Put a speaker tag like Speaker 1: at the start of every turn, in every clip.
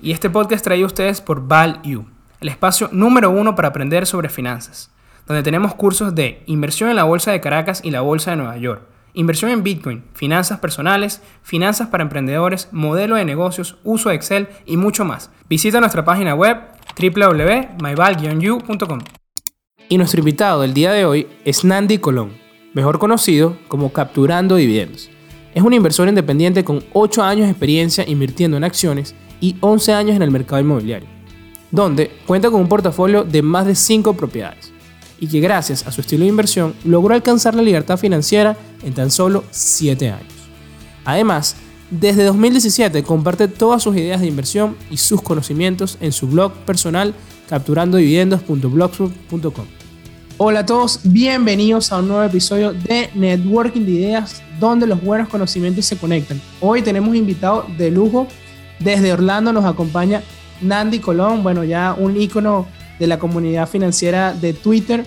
Speaker 1: Y este podcast traído a ustedes por ValU, el espacio número uno para aprender sobre finanzas, donde tenemos cursos de inversión en la Bolsa de Caracas y la Bolsa de Nueva York, inversión en Bitcoin, finanzas personales, finanzas para emprendedores, modelo de negocios, uso de Excel y mucho más. Visita nuestra página web www.myval-u.com. Y nuestro invitado del día de hoy es Nandi Colón, mejor conocido como Capturando Dividendos. Es un inversor independiente con 8 años de experiencia invirtiendo en acciones y 11 años en el mercado inmobiliario, donde cuenta con un portafolio de más de 5 propiedades y que gracias a su estilo de inversión logró alcanzar la libertad financiera en tan solo 7 años. Además, desde 2017 comparte todas sus ideas de inversión y sus conocimientos en su blog personal capturandodividendos.blogspot.com. Hola a todos, bienvenidos a un nuevo episodio de Networking de Ideas, donde los buenos conocimientos se conectan. Hoy tenemos invitado de lujo. Desde Orlando nos acompaña Nandi Colón, bueno, ya un ícono de la comunidad financiera de Twitter.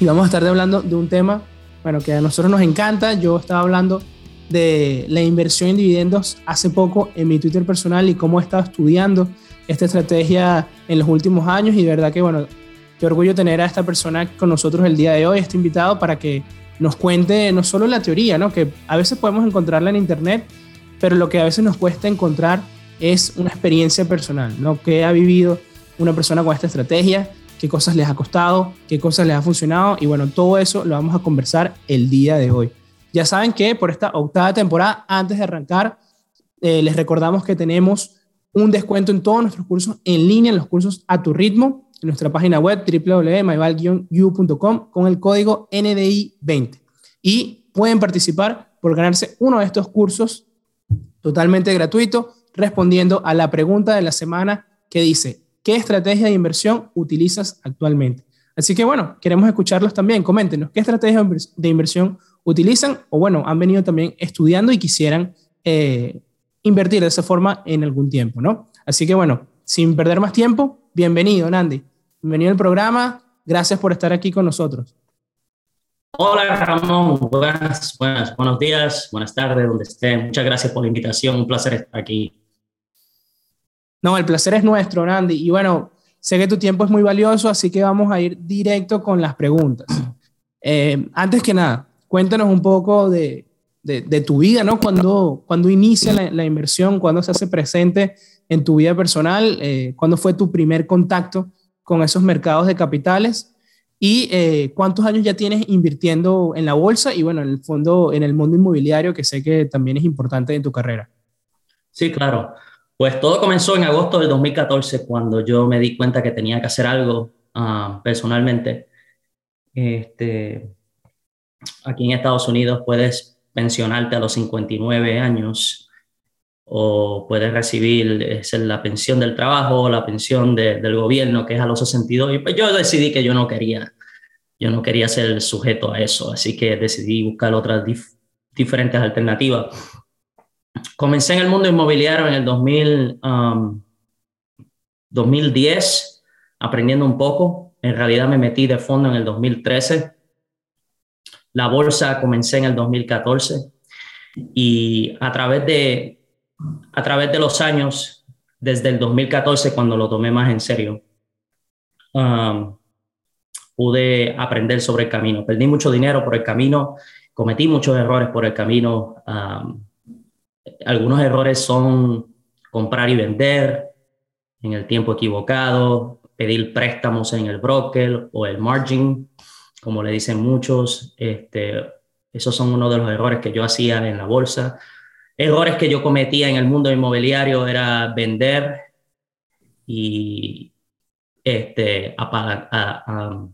Speaker 1: Y vamos a estar hablando de un tema, bueno, que a nosotros nos encanta. Yo estaba hablando de la inversión en dividendos hace poco en mi Twitter personal y cómo he estado estudiando esta estrategia en los últimos años y de verdad que, bueno, Qué orgullo tener a esta persona con nosotros el día de hoy, este invitado, para que nos cuente no solo la teoría, ¿no? que a veces podemos encontrarla en internet, pero lo que a veces nos cuesta encontrar es una experiencia personal, ¿no? ¿Qué ha vivido una persona con esta estrategia? ¿Qué cosas les ha costado? ¿Qué cosas les ha funcionado? Y bueno, todo eso lo vamos a conversar el día de hoy. Ya saben que por esta octava temporada, antes de arrancar, eh, les recordamos que tenemos un descuento en todos nuestros cursos en línea, en los cursos a tu ritmo en nuestra página web www.myval-u.com con el código NDI20 y pueden participar por ganarse uno de estos cursos totalmente gratuito respondiendo a la pregunta de la semana que dice, ¿qué estrategia de inversión utilizas actualmente? Así que bueno, queremos escucharlos también. Coméntenos qué estrategia de inversión utilizan o bueno, han venido también estudiando y quisieran eh, invertir de esa forma en algún tiempo, ¿no? Así que bueno, sin perder más tiempo, bienvenido, Nandi. Bienvenido al programa. Gracias por estar aquí con nosotros.
Speaker 2: Hola Ramón, buenas, buenas, buenos días, buenas tardes, donde estén. Muchas gracias por la invitación, un placer estar aquí.
Speaker 1: No, el placer es nuestro, Nandi. Y bueno, sé que tu tiempo es muy valioso, así que vamos a ir directo con las preguntas. Eh, antes que nada, cuéntanos un poco de, de, tu vida, ¿no? Cuando, cuando inicia la, inversión, cuando se hace presente en tu vida personal, eh, cuándo fue tu primer contacto con esos mercados de capitales y eh, cuántos años ya tienes invirtiendo en la bolsa y bueno, en el fondo, en el mundo inmobiliario, que sé que también es importante en tu carrera.
Speaker 2: Sí, claro. Pues todo comenzó en agosto del 2014 cuando yo me di cuenta que tenía que hacer algo ah, personalmente. Este, aquí en Estados Unidos puedes pensionarte a los 59 años o puedes recibir es la pensión del trabajo o la pensión del gobierno, que es a los 62. Y pues yo decidí que yo no quería, yo no quería ser sujeto a eso, así que decidí buscar otras diferentes alternativas. Comencé en el mundo inmobiliario en el 2000, 2010, um, aprendiendo un poco. En realidad me metí de fondo en el 2013. La bolsa comencé en el 2014 y a través de a través de los años, desde el 2014, cuando lo tomé más en serio, um, pude aprender sobre el camino. Perdí mucho dinero por el camino, cometí muchos errores por el camino. Um, algunos errores son comprar y vender en el tiempo equivocado, pedir préstamos en el broker o el margin, como le dicen muchos. Este, esos son uno de los errores que yo hacía en la bolsa errores que yo cometía en el mundo inmobiliario era vender y este, apagar, a,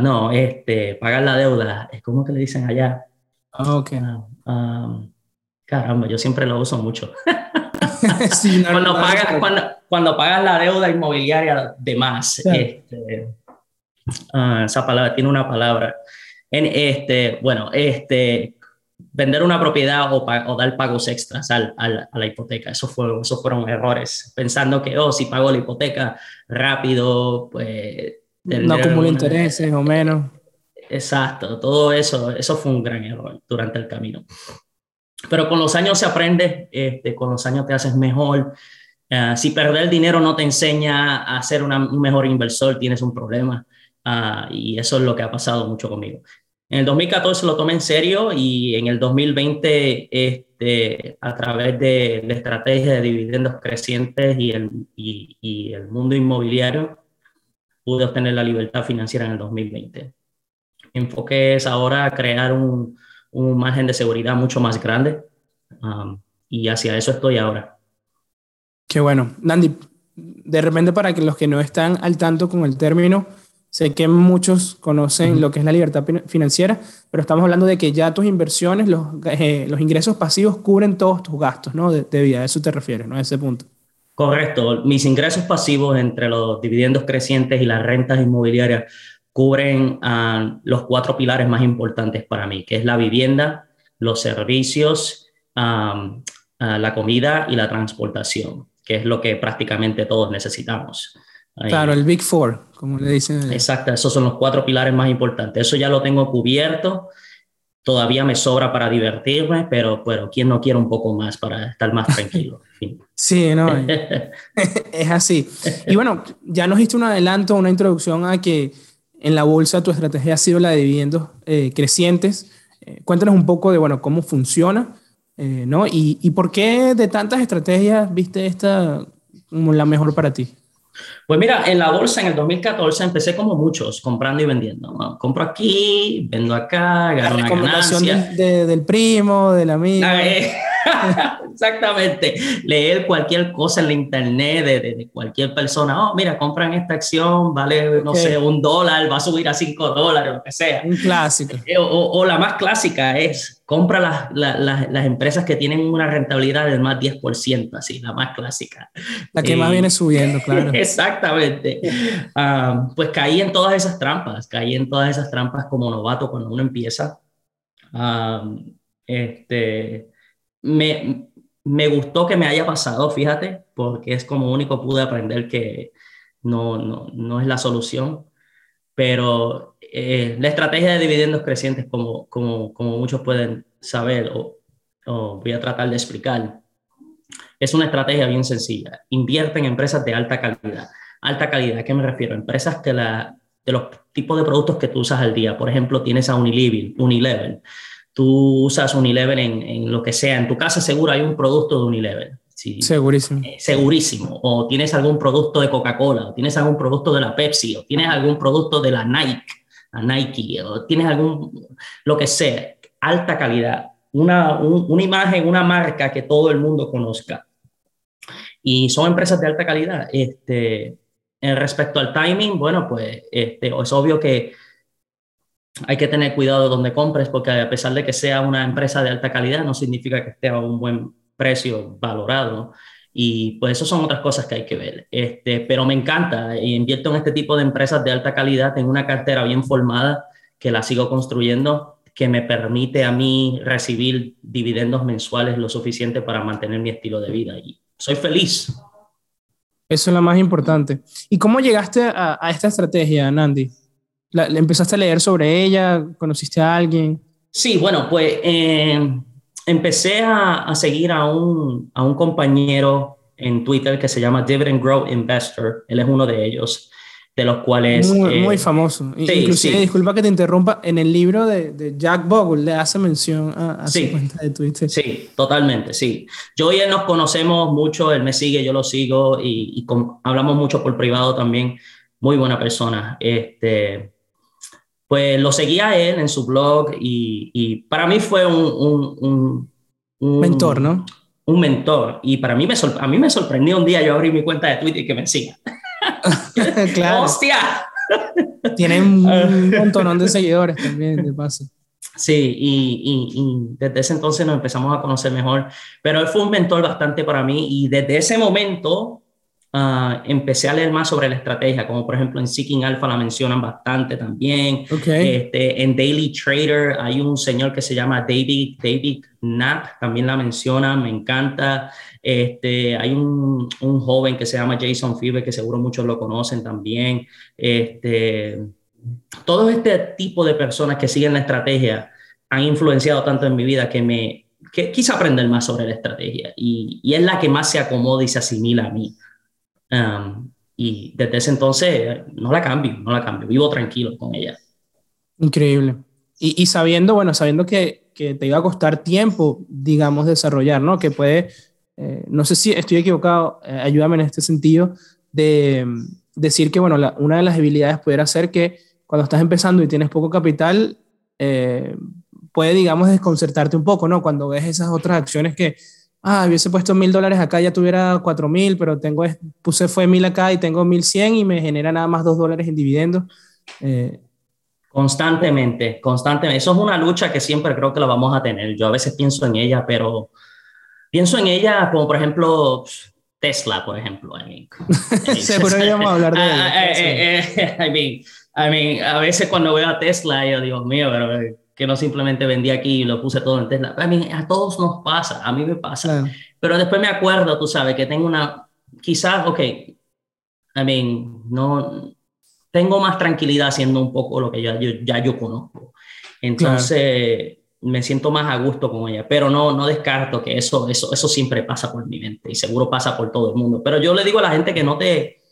Speaker 2: no, este, pagar la deuda. es como que le dicen allá?
Speaker 1: Ah, ok.
Speaker 2: Ah, caramba, yo siempre lo uso mucho. cuando, pagas, cuando, pagas la deuda inmobiliaria de más, este, ah, esa palabra tiene una palabra. En este, bueno, este, vender una propiedad o, o dar pagos extras al, a la hipoteca. Eso fue, esos fueron errores, pensando que, oh, si pago la hipoteca rápido, pues...
Speaker 1: No acumulo intereses o menos.
Speaker 2: Exacto, todo eso, eso fue un gran error durante el camino. pero con los años se aprende, este, con los años te haces mejor. Uh, si perder el dinero no te enseña a ser una, un mejor inversor, tienes un problema. Uh, y eso es lo que ha pasado mucho conmigo. En el 2014 lo tomé en serio y en el 2020, este, a través de la estrategia de dividendos crecientes y el, y el mundo inmobiliario, pude obtener la libertad financiera en el 2020. Enfoque es ahora crear un, un margen de seguridad mucho más grande um, y hacia eso estoy ahora.
Speaker 1: Qué bueno. Nandi, de repente para que los que no están al tanto con el término, sé que muchos conocen lo que es la libertad financiera, pero estamos hablando de que ya tus inversiones, los, eh, los ingresos pasivos cubren todos tus gastos ¿no? de, de vida. A eso te refieres, ¿no? A ese punto.
Speaker 2: Correcto. Mis ingresos pasivos entre los dividendos crecientes y las rentas inmobiliarias cubren uh, los cuatro pilares más importantes para mí, que es la vivienda, los servicios, um, uh, la comida y la transportación, que es lo que prácticamente todos necesitamos.
Speaker 1: Claro, el Big Four, como le dicen.
Speaker 2: Exacto, esos son los cuatro pilares más importantes. Eso ya lo tengo cubierto todavía me sobra para divertirme, pero, pero ¿quién no quiere un poco más para estar más tranquilo?
Speaker 1: sí, no, es así. Y bueno, ya nos diste un adelanto, una introducción a que en la bolsa tu estrategia ha sido la de dividendos eh, crecientes. Eh, cuéntanos un poco de, bueno, cómo funciona, eh, ¿no? Y, y por qué de tantas estrategias viste esta como la mejor para ti.
Speaker 2: Pues mira, en la bolsa en el 2014 empecé como muchos, comprando y vendiendo. ¿no? Compro aquí, vendo acá, gano una ganancia.
Speaker 1: De, del primo, del amigo.
Speaker 2: Eh, exactamente. Leer cualquier cosa en la internet de, de, de, cualquier persona. Oh, mira, compran esta acción, vale, no okay. sé, un dólar, va a subir a cinco dólares, lo que sea.
Speaker 1: Un clásico.
Speaker 2: O, o, o la más clásica es, compra las, las, las, empresas que tienen una rentabilidad del más 10%, así, la más clásica.
Speaker 1: La que eh, más viene subiendo, claro.
Speaker 2: exactamente. Um, pues caí en todas esas trampas, caí en todas esas trampas como novato cuando uno empieza. Um, este, me, me gustó que me haya pasado, fíjate, porque es como único pude aprender que no, no, no es la solución, pero eh, la estrategia de dividendos crecientes, como, como, como muchos pueden saber o, o, voy a tratar de explicar, es una estrategia bien sencilla. Invierte en empresas de alta calidad. Alta calidad, ¿a qué me refiero? Empresas que la, de los tipos de productos que tú usas al día. Por ejemplo, tienes a Unilever. Unilever. Tú usas Unilever en, en lo que sea. En tu casa seguro hay un producto de Unilever.
Speaker 1: Sí, segurísimo.
Speaker 2: Eh, segurísimo. O tienes algún producto de Coca-Cola, o tienes algún producto de la Pepsi, o tienes algún producto de la Nike Nike o tienes algún, lo que sea, alta calidad, una, un, una imagen, una marca que todo el mundo conozca. Y son empresas de alta calidad. Este, en respecto al timing, bueno, pues este, es obvio que hay que tener cuidado donde compres, porque a pesar de que sea una empresa de alta calidad, no significa que esté a un buen precio valorado. Y pues eso son otras cosas que hay que ver. Este, pero me encanta, invierto en este tipo de empresas de alta calidad, tengo una cartera bien formada que la sigo construyendo, que me permite a mí recibir dividendos mensuales lo suficiente para mantener mi estilo de vida. Y soy feliz.
Speaker 1: Eso es lo más importante. ¿Y cómo llegaste a, a esta estrategia, Nandi? ¿La, ¿La, empezaste a leer sobre ella? ¿Conociste a alguien?
Speaker 2: Sí, bueno, pues... Eh, empecé a, a seguir a un, a un, compañero en Twitter que se llama Dividend Grow Investor. Él es uno de ellos, de los cuales...
Speaker 1: Muy, eh, muy famoso. Sí, Inclusive, sí. disculpa que te interrumpa, en el libro de, de Jack Bogle le hace mención a, a
Speaker 2: sí,
Speaker 1: su cuenta de Twitter.
Speaker 2: Sí, totalmente, sí. Yo y él nos conocemos mucho, él me sigue, yo lo sigo y, y con, hablamos mucho por privado también. Muy buena persona. Este, pues lo seguía a él en su blog y, y para mí fue un, un, un,
Speaker 1: un, mentor, ¿no?
Speaker 2: Un mentor. Y para mí me, a mí me sorprendió un día yo abrí mi cuenta de Twitter y que me siga.
Speaker 1: claro.
Speaker 2: ¡Hostia!
Speaker 1: Tiene un montón de seguidores también, de paso.
Speaker 2: Sí, y, y, y, desde ese entonces nos empezamos a conocer mejor, pero él fue un mentor bastante para mí y desde ese momento Uh, empecé a leer más sobre la estrategia, como por ejemplo en Seeking Alpha la mencionan bastante también.
Speaker 1: Okay.
Speaker 2: Este, en Daily Trader hay un señor que se llama David, David Knapp, también la menciona, me encanta. Este, hay un, un joven que se llama Jason Fiber, que seguro muchos lo conocen también. Este, todo este tipo de personas que siguen la estrategia han influenciado tanto en mi vida que me, que quise aprender más sobre la estrategia y, y, es la que más se acomoda y se asimila a mí. Um, y desde ese entonces no la cambio, no la cambio, vivo tranquilo con ella.
Speaker 1: Increíble. Y, y sabiendo, bueno, sabiendo que, que, te iba a costar tiempo, digamos, desarrollar, ¿no? Que puede, eh, no sé si estoy equivocado, eh, ayúdame en este sentido, de decir que, bueno, la, una de las debilidades pudiera ser que cuando estás empezando y tienes poco capital, eh, puede, digamos, desconcertarte un poco, ¿no? Cuando ves esas otras acciones que, ah, hubiese puesto mil dólares acá, ya tuviera cuatro mil, pero tengo, puse fue mil acá y tengo mil cien y me genera nada más dos dólares en dividendos.
Speaker 2: Eh, constantemente, constantemente. Eso es una lucha que siempre creo que la vamos a tener. Yo a veces pienso en ella, pero pienso en ella como, por ejemplo, Tesla, por ejemplo. I mean,
Speaker 1: Seguro íbamos a hablar de ella.
Speaker 2: Ah, eh, eh, I mean, I mean, a veces cuando veo a Tesla, yo digo, mío, pero que no simplemente vendí aquí y lo puse todo en Tesla. I mean, a todos nos pasa, a mí me pasa. Pero después me acuerdo, tú sabes, que tengo una, quizás, ok, I mean, no, tengo más tranquilidad haciendo un poco lo que ya yo, ya yo conozco. Entonces, me siento más a gusto con ella, pero no, no descarto que eso, eso, eso siempre pasa por mi mente y seguro pasa por todo el mundo. Pero yo le digo a la gente que no te,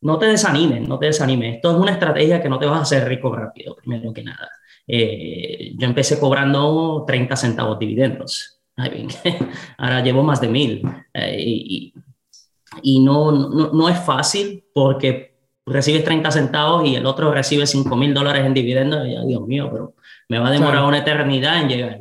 Speaker 2: no te desanimen, no te desanimes. Esto es una estrategia que no te vas a hacer rico rápido, primero que nada. Eh, yo empecé cobrando 30 centavos dividendos. ahora llevo más de mil. Eh, y, y no, no, no, es fácil porque recibes 30 centavos y el otro recibe 5 mil dólares en dividendos. Y Dios mío, pero me va a demorar una eternidad en llegar.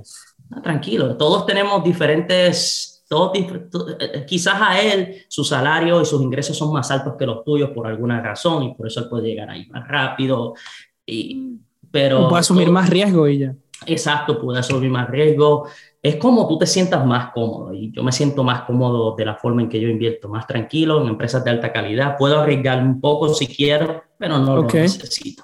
Speaker 2: tranquilo, todos tenemos diferentes todo, eh, quizás a él su salario y sus ingresos son más altos que los tuyos por alguna razón y por eso él puede llegar ahí más rápido. Y, pero
Speaker 1: puede asumir más riesgo ella.
Speaker 2: Exacto, puede asumir más riesgo. Es como tú te sientas más cómodo y yo me siento más cómodo de la forma en que yo invierto, más tranquilo en empresas de alta calidad. Puedo arriesgar un poco si quiero, pero no lo necesito.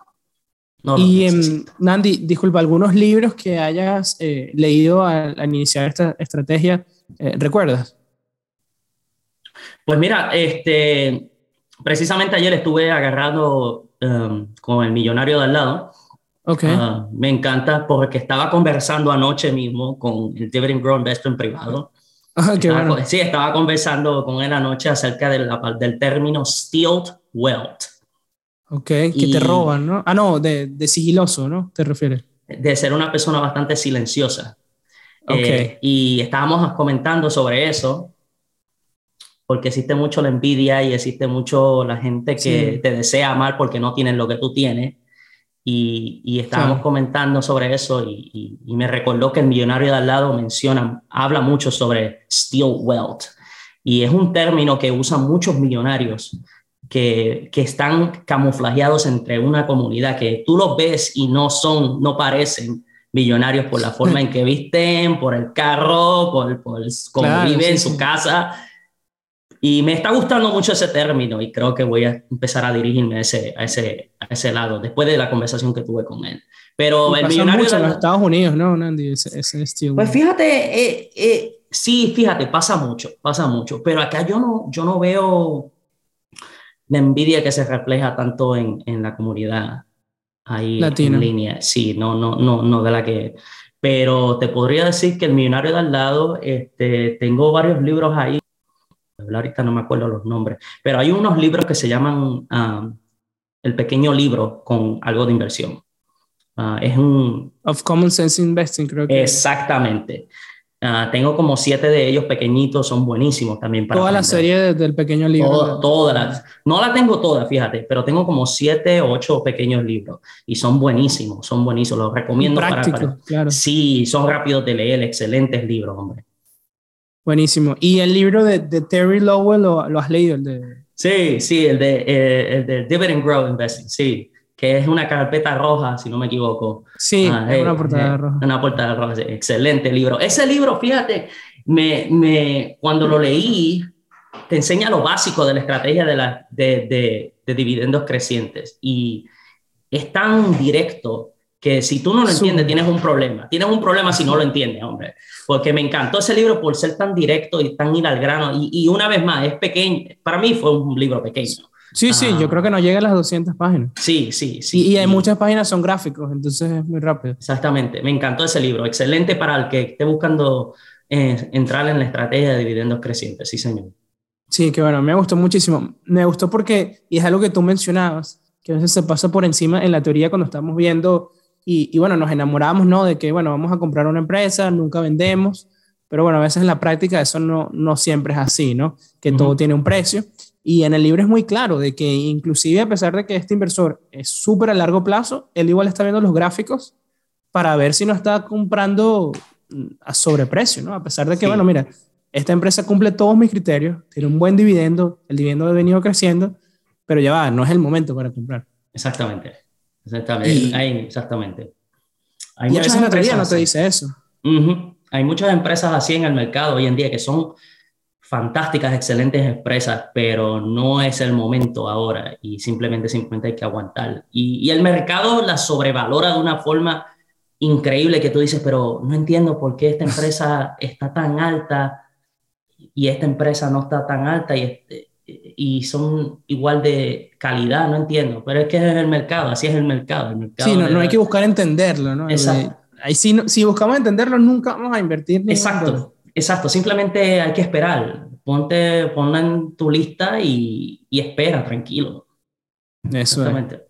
Speaker 1: y em, Nandi, disculpa, algunos libros que hayas eh, leído al, al, iniciar esta estrategia, eh, ¿recuerdas?
Speaker 2: Pues mira, este, precisamente ayer estuve agarrado um, con el millonario de al lado
Speaker 1: Okay.
Speaker 2: Uh, me encanta porque estaba conversando anoche mismo con el Dividend Grow Investor en privado.
Speaker 1: Ah, qué
Speaker 2: estaba,
Speaker 1: bueno.
Speaker 2: Sí, estaba conversando con él anoche acerca del, del término stealed wealth.
Speaker 1: Ok, que te roban, ¿no? Ah, no, de, de, sigiloso, ¿no? ¿Te refieres?
Speaker 2: De ser una persona bastante silenciosa.
Speaker 1: Okay.
Speaker 2: Eh, y estábamos comentando sobre eso, porque existe mucho la envidia y existe mucho la gente que sí. te desea mal porque no tienen lo que tú tienes. Y, y estábamos claro. comentando sobre eso y, y, y, me recordó que el millonario de al lado menciona, habla mucho sobre steal wealth. Y es un término que usan muchos millonarios que, que están camuflajeados entre una comunidad, que tú los ves y no son, no parecen millonarios por la forma en que visten, por el carro, por, por cómo claro, viven en sí, su sí. casa. Y me está gustando mucho ese término y creo que voy a empezar a dirigirme a ese, a ese, a ese lado después de la conversación que tuve con él. Pero
Speaker 1: y
Speaker 2: el millonario...
Speaker 1: Mucho en los Estados Unidos, ¿no, Nandi? Ese, ese estilo.
Speaker 2: Pues fíjate, eh, eh, sí, fíjate, pasa mucho, pasa mucho. Pero acá yo no, yo no veo la envidia que se refleja tanto en, en la comunidad ahí
Speaker 1: Latina.
Speaker 2: en línea. Sí, no, no, no, no de la que... Pero te podría decir que el millonario de al lado, este, tengo varios libros ahí ahorita no me acuerdo los nombres, pero hay unos libros que se llaman uh, El pequeño libro con algo de inversión. Uh, es un...
Speaker 1: Of Common Sense Investing, creo que.
Speaker 2: Exactamente. Uh, tengo como siete de ellos pequeñitos, son buenísimos también para
Speaker 1: Toda aprender. la serie de, del pequeño libro.
Speaker 2: Todas las, no la tengo toda, fíjate, pero tengo como siete, ocho pequeños libros y son buenísimos, son buenísimos, los recomiendo
Speaker 1: Práctico,
Speaker 2: para, para...
Speaker 1: Claro.
Speaker 2: Sí, son rápidos de leer, excelentes libros, hombre.
Speaker 1: Buenísimo. ¿Y el libro de, de Terry Lowell lo, lo, has leído? El de...
Speaker 2: Sí, sí, el de, eh, el de Dividend Growth Investing, sí, que es una carpeta roja, si no me equivoco.
Speaker 1: Sí, ah, es eh, una portada
Speaker 2: eh,
Speaker 1: roja.
Speaker 2: Una portada roja, sí, excelente libro. Ese libro, fíjate, me, me, cuando lo leí, te enseña lo básico de la estrategia de, la, de, de, de dividendos crecientes y es tan directo que si tú no lo entiendes, tienes un problema. Tienes un problema si no lo entiendes, hombre. Porque me encantó ese libro por ser tan directo y tan ir al grano. Y, y una vez más, es pequeño. Para mí fue un libro pequeño.
Speaker 1: Sí, sí, ah. yo creo que no llega a las 200 páginas.
Speaker 2: Sí, sí, sí.
Speaker 1: Y, y hay muchas páginas son gráficos, entonces es muy rápido.
Speaker 2: Exactamente, me encantó ese libro. Excelente para el que esté buscando entrar en la estrategia de dividendos crecientes, sí, señor.
Speaker 1: Sí, que bueno, me gustó muchísimo. Me gustó porque, y es algo que tú mencionabas, que a veces se pasa por encima en la teoría cuando estamos viendo, y, y bueno, nos enamoramos, ¿no? De que, bueno, vamos a comprar una empresa, nunca vendemos, pero bueno, a veces en la práctica eso no, no siempre es así, ¿no? Que todo tiene un precio. Y en el libro es muy claro de que inclusive a pesar de que este inversor es súper a largo plazo, él igual está viendo los gráficos para ver si no está comprando a sobreprecio, ¿no? A pesar de que, bueno, mira, esta empresa cumple todos mis criterios, tiene un buen dividendo, el dividendo ha venido creciendo, pero ya va, no es el momento para comprar.
Speaker 2: Exactamente, exactamente, exactamente.
Speaker 1: Hay y muchas a veces la no te dice eso.
Speaker 2: Hay muchas empresas así en el mercado hoy en día que son fantásticas, excelentes empresas, pero no es el momento ahora y simplemente, simplemente hay que aguantar. Y, y el mercado la sobrevalora de una forma increíble que tú dices, pero no entiendo por qué esta empresa está tan alta y esta empresa no está tan alta y, este, y son igual de calidad, no entiendo, pero es que es el mercado, así es el mercado. El mercado
Speaker 1: sí, no, no hay que buscar entenderlo, ¿no?
Speaker 2: Exacto.
Speaker 1: Ahí sí, si buscamos entenderlo, nunca vamos a invertir.
Speaker 2: Exacto, exacto, simplemente hay que esperar, ponte, ponla en tu lista y, y espera, tranquilo.
Speaker 1: Eso Exactamente.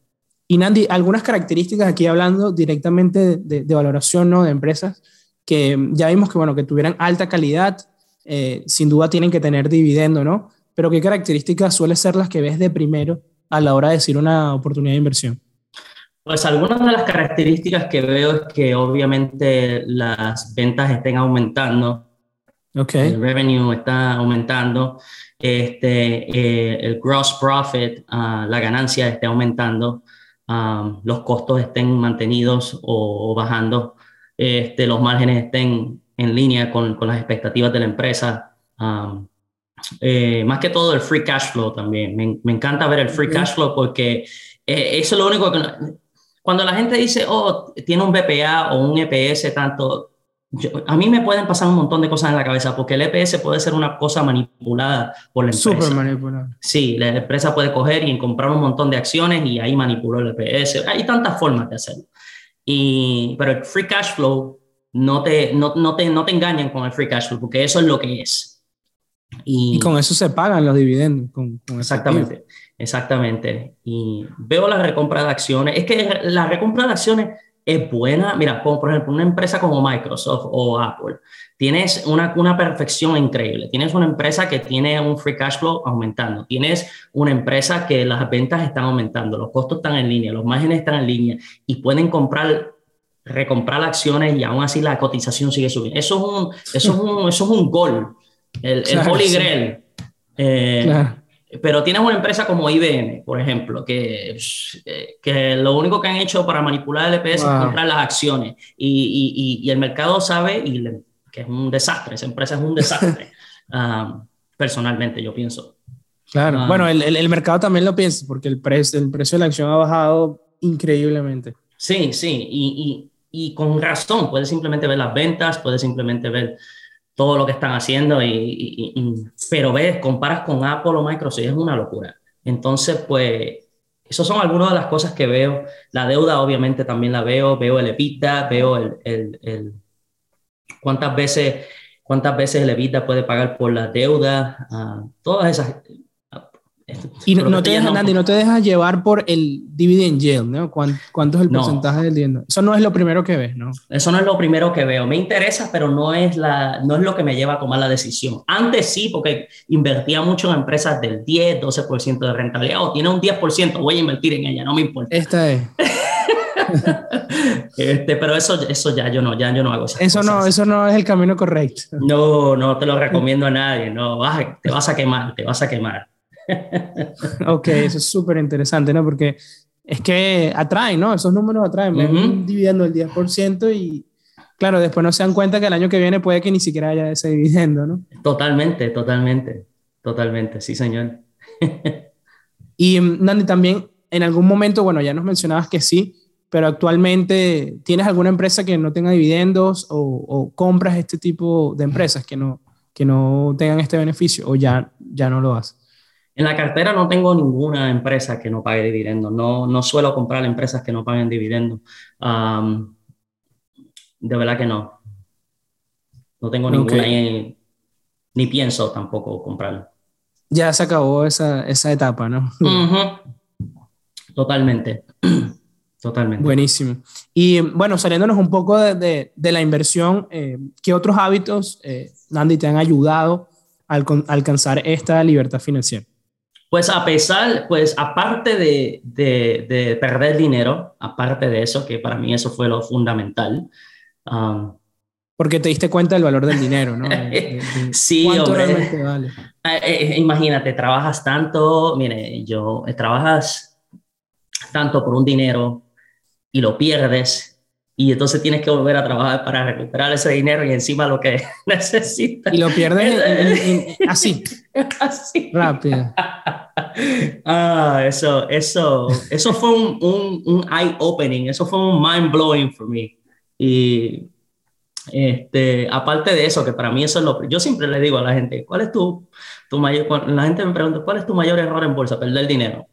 Speaker 1: Y Nandi, algunas características aquí hablando directamente de, de, valoración ¿no? de empresas que ya vimos que, bueno, que tuvieran alta calidad, eh, sin duda tienen que tener dividendo, ¿no? Pero ¿qué características suelen ser las que ves de primero a la hora de decir una oportunidad de inversión?
Speaker 2: Pues algunas de las características que veo es que obviamente las ventas estén aumentando, okay. el revenue está aumentando, este, eh, el gross profit, uh, la ganancia esté aumentando, um, los costos estén mantenidos o, o bajando, este, los márgenes estén en línea con, con las expectativas de la empresa. Um, eh, más que todo el free cash flow también. Me, me encanta ver el free cash flow porque eh, eso es lo único que... Cuando la gente dice, oh, tiene un BPA o un EPS, tanto... a mí me pueden pasar un montón de cosas en la cabeza porque el EPS puede ser una cosa manipulada por la empresa.
Speaker 1: Súper manipulada.
Speaker 2: Sí, la empresa puede coger y comprar un montón de acciones y ahí manipuló el EPS. Hay tantas formas de hacerlo. Y, pero el free cash flow no te, no, no, te, no te engañan con el free cash flow, porque eso es lo que es.
Speaker 1: Y, con eso se pagan los dividendos. Con,
Speaker 2: exactamente, exactamente. Y veo la recompra de acciones. Es que la recompra de acciones es buena. Mira, por ejemplo, una empresa como Microsoft o Apple, tienes una, una perfección increíble. Tienes una empresa que tiene un free cash flow aumentando. Tienes una empresa que las ventas están aumentando, los costos están en línea, los márgenes están en línea y pueden comprar recomprar acciones y aún así la cotización sigue subiendo. Eso es un, eso es un, eso es un gol, el, el Holy Grail. Eh, pero tienes una empresa como IBM, por ejemplo, que, que lo único que han hecho para manipular el EPS es comprar las acciones y, y, y, el mercado sabe y que es un desastre, esa empresa es un desastre, um, personalmente yo pienso.
Speaker 1: Claro, um, bueno, el, el, el, mercado también lo piensa porque el, precio el precio de la acción ha bajado increíblemente.
Speaker 2: Sí, sí, y, y con razón, puedes simplemente ver las ventas, puedes simplemente ver todo lo que están haciendo, y, pero ves, comparas con Apple o Microsoft, es una locura. Entonces, pues, esas son algunas de las cosas que veo. La deuda, obviamente, también la veo, veo el EBITDA, veo el, el, cuántas veces cuántas veces el EBITDA puede pagar por la deuda, uh, todas esas,
Speaker 1: y no, te dejas, no te dejas llevar por el dividend yield, ¿no? ¿Cuánto, es el porcentaje del dividendo? Eso no es lo primero que ves, ¿no?
Speaker 2: Eso no es lo primero que veo. Me interesa, pero no es, la, no es lo que me lleva a tomar la decisión. Antes sí, porque invertía mucho en empresas del 10, 12% de rentabilidad. O tiene un 10%, voy a invertir en ella, no me importa.
Speaker 1: Esta es.
Speaker 2: este, pero eso, eso ya yo no, ya yo no hago
Speaker 1: eso. No, eso no es el camino correcto.
Speaker 2: No, no te lo recomiendo a nadie. No, te vas a quemar, te vas a quemar.
Speaker 1: ok, eso es súper interesante, ¿no? Porque es que atraen, ¿no? Esos números atraen. Uh dividendo el 10% y, claro, después no se dan cuenta que el año que viene puede que ni siquiera haya ese dividendo, ¿no?
Speaker 2: Totalmente, totalmente, totalmente, sí, señor.
Speaker 1: y, Nandi, también en algún momento, bueno, ya nos mencionabas que sí, pero actualmente, ¿tienes alguna empresa que no tenga dividendos o, o compras este tipo de empresas que no, que no tengan este beneficio o ya, ya no lo haces?
Speaker 2: En la cartera no tengo ninguna empresa que no pague dividendos. No, no suelo comprar empresas que no paguen dividendos. de verdad que no. No tengo ninguna ni pienso tampoco comprarlo.
Speaker 1: Ya se acabó esa, esa etapa, ¿no?
Speaker 2: Totalmente. Totalmente.
Speaker 1: Buenísimo. Y bueno, saliéndonos un poco de, de, la inversión, eh, ¿qué otros hábitos, eh, Nandi, te han ayudado a alcanzar esta libertad financiera?
Speaker 2: Pues a pesar, pues aparte de, de, de, perder dinero, aparte de eso, que para mí eso fue lo fundamental.
Speaker 1: Um, Porque te diste cuenta del valor del dinero, ¿no?
Speaker 2: sí, hombre. Vale? Eh, eh, imagínate, trabajas tanto, mire, yo, eh, trabajas tanto por un dinero y lo pierdes y entonces tienes que volver a trabajar para recuperar ese dinero y encima lo que necesitas.
Speaker 1: Y lo pierdes así. así. Rápido.
Speaker 2: Ah, eso, eso, eso fue un, un, un eye-opening, eso fue un mind-blowing for me. Y este, aparte de eso, que para mí eso es lo... Yo siempre le digo a la gente, ¿cuál es tu, tu mayor... La gente me pregunta, ¿cuál es tu mayor error en bolsa? Perder dinero.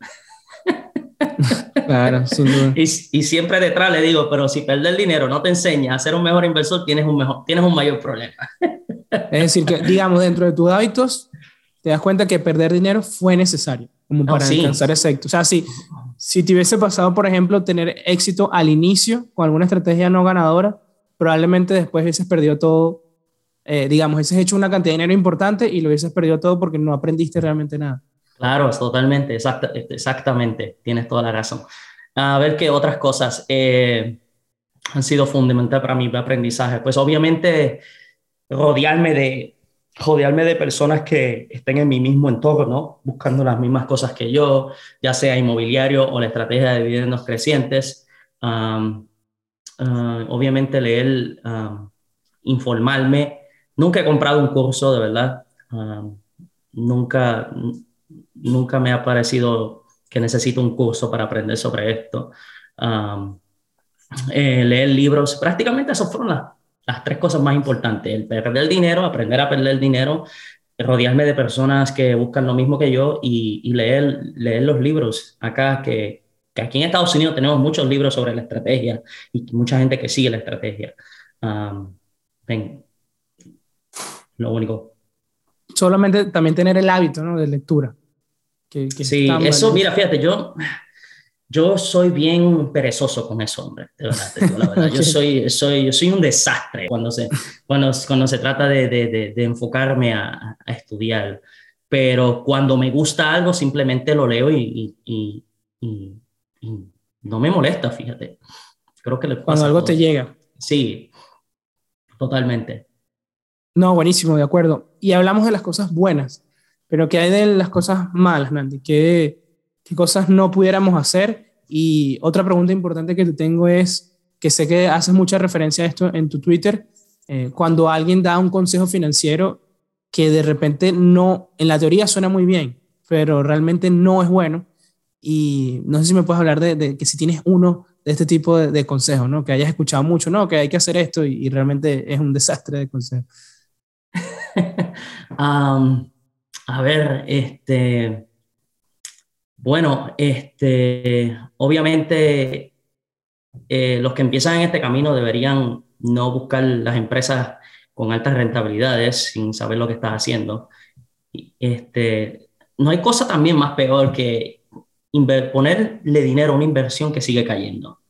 Speaker 1: Claro, sin duda.
Speaker 2: Y, y, siempre detrás le digo, pero si perder dinero no te enseña a ser un mejor inversor, tienes un, mejor, tienes un mayor problema.
Speaker 1: Es decir, que digamos, dentro de tus hábitos, te das cuenta que perder dinero fue necesario como para alcanzar ese éxito. O sea, si, si te hubiese pasado, por ejemplo, tener éxito al inicio con alguna estrategia no ganadora, probablemente después hubieses perdido todo, eh, digamos, hubieses hecho una cantidad de dinero importante y lo hubieses perdido todo porque no aprendiste realmente nada.
Speaker 2: Claro, totalmente, exactamente, tienes toda la razón. A ver qué otras cosas eh, han sido fundamentales para mi aprendizaje. Pues obviamente rodearme de, rodearme de personas que estén en mi mismo entorno, buscando las mismas cosas que yo, ya sea inmobiliario o la estrategia de dividendos crecientes. Ah, obviamente leer, informarme. Nunca he comprado un curso, de verdad. nunca nunca me ha parecido que necesito un curso para aprender sobre esto. Eh, leer libros, prácticamente esas fueron las, las, tres cosas más importantes. El perder dinero, aprender a perder dinero, rodearme de personas que buscan lo mismo que yo y, leer, leer los libros. Acá que, que, aquí en Estados Unidos tenemos muchos libros sobre la estrategia y mucha gente que sigue la estrategia. ven, lo único.
Speaker 1: Solamente también tener el hábito ¿no? de lectura
Speaker 2: sí, eso, mira, fíjate, yo, yo soy bien perezoso con eso, hombre, de verdad, la verdad. Yo, soy, soy, yo soy un desastre cuando se, cuando, cuando se trata de, de, de, enfocarme a, a, estudiar, pero cuando me gusta algo simplemente lo leo y, y, y, no me molesta, fíjate. Creo que le
Speaker 1: Cuando algo te llega.
Speaker 2: Sí, totalmente.
Speaker 1: No, buenísimo, de acuerdo. Y hablamos de las cosas buenas. Pero ¿qué hay de las cosas malas, Nandy? ¿Qué, ¿Qué cosas no pudiéramos hacer? Y otra pregunta importante que te tengo es, que sé que haces mucha referencia a esto en tu Twitter, eh, cuando alguien da un consejo financiero que de repente no, en la teoría suena muy bien, pero realmente no es bueno. Y no sé si me puedes hablar de, que si tienes uno de este tipo de, consejos, ¿no? Que hayas escuchado mucho, ¿no? Que hay que hacer esto y, realmente es un desastre de consejo.
Speaker 2: um, A ver, este, bueno, este, obviamente eh, los que empiezan en este camino deberían no buscar las empresas con altas rentabilidades sin saber lo que estás haciendo. Este, no hay cosa también más peor que ponerle dinero a una inversión que sigue cayendo.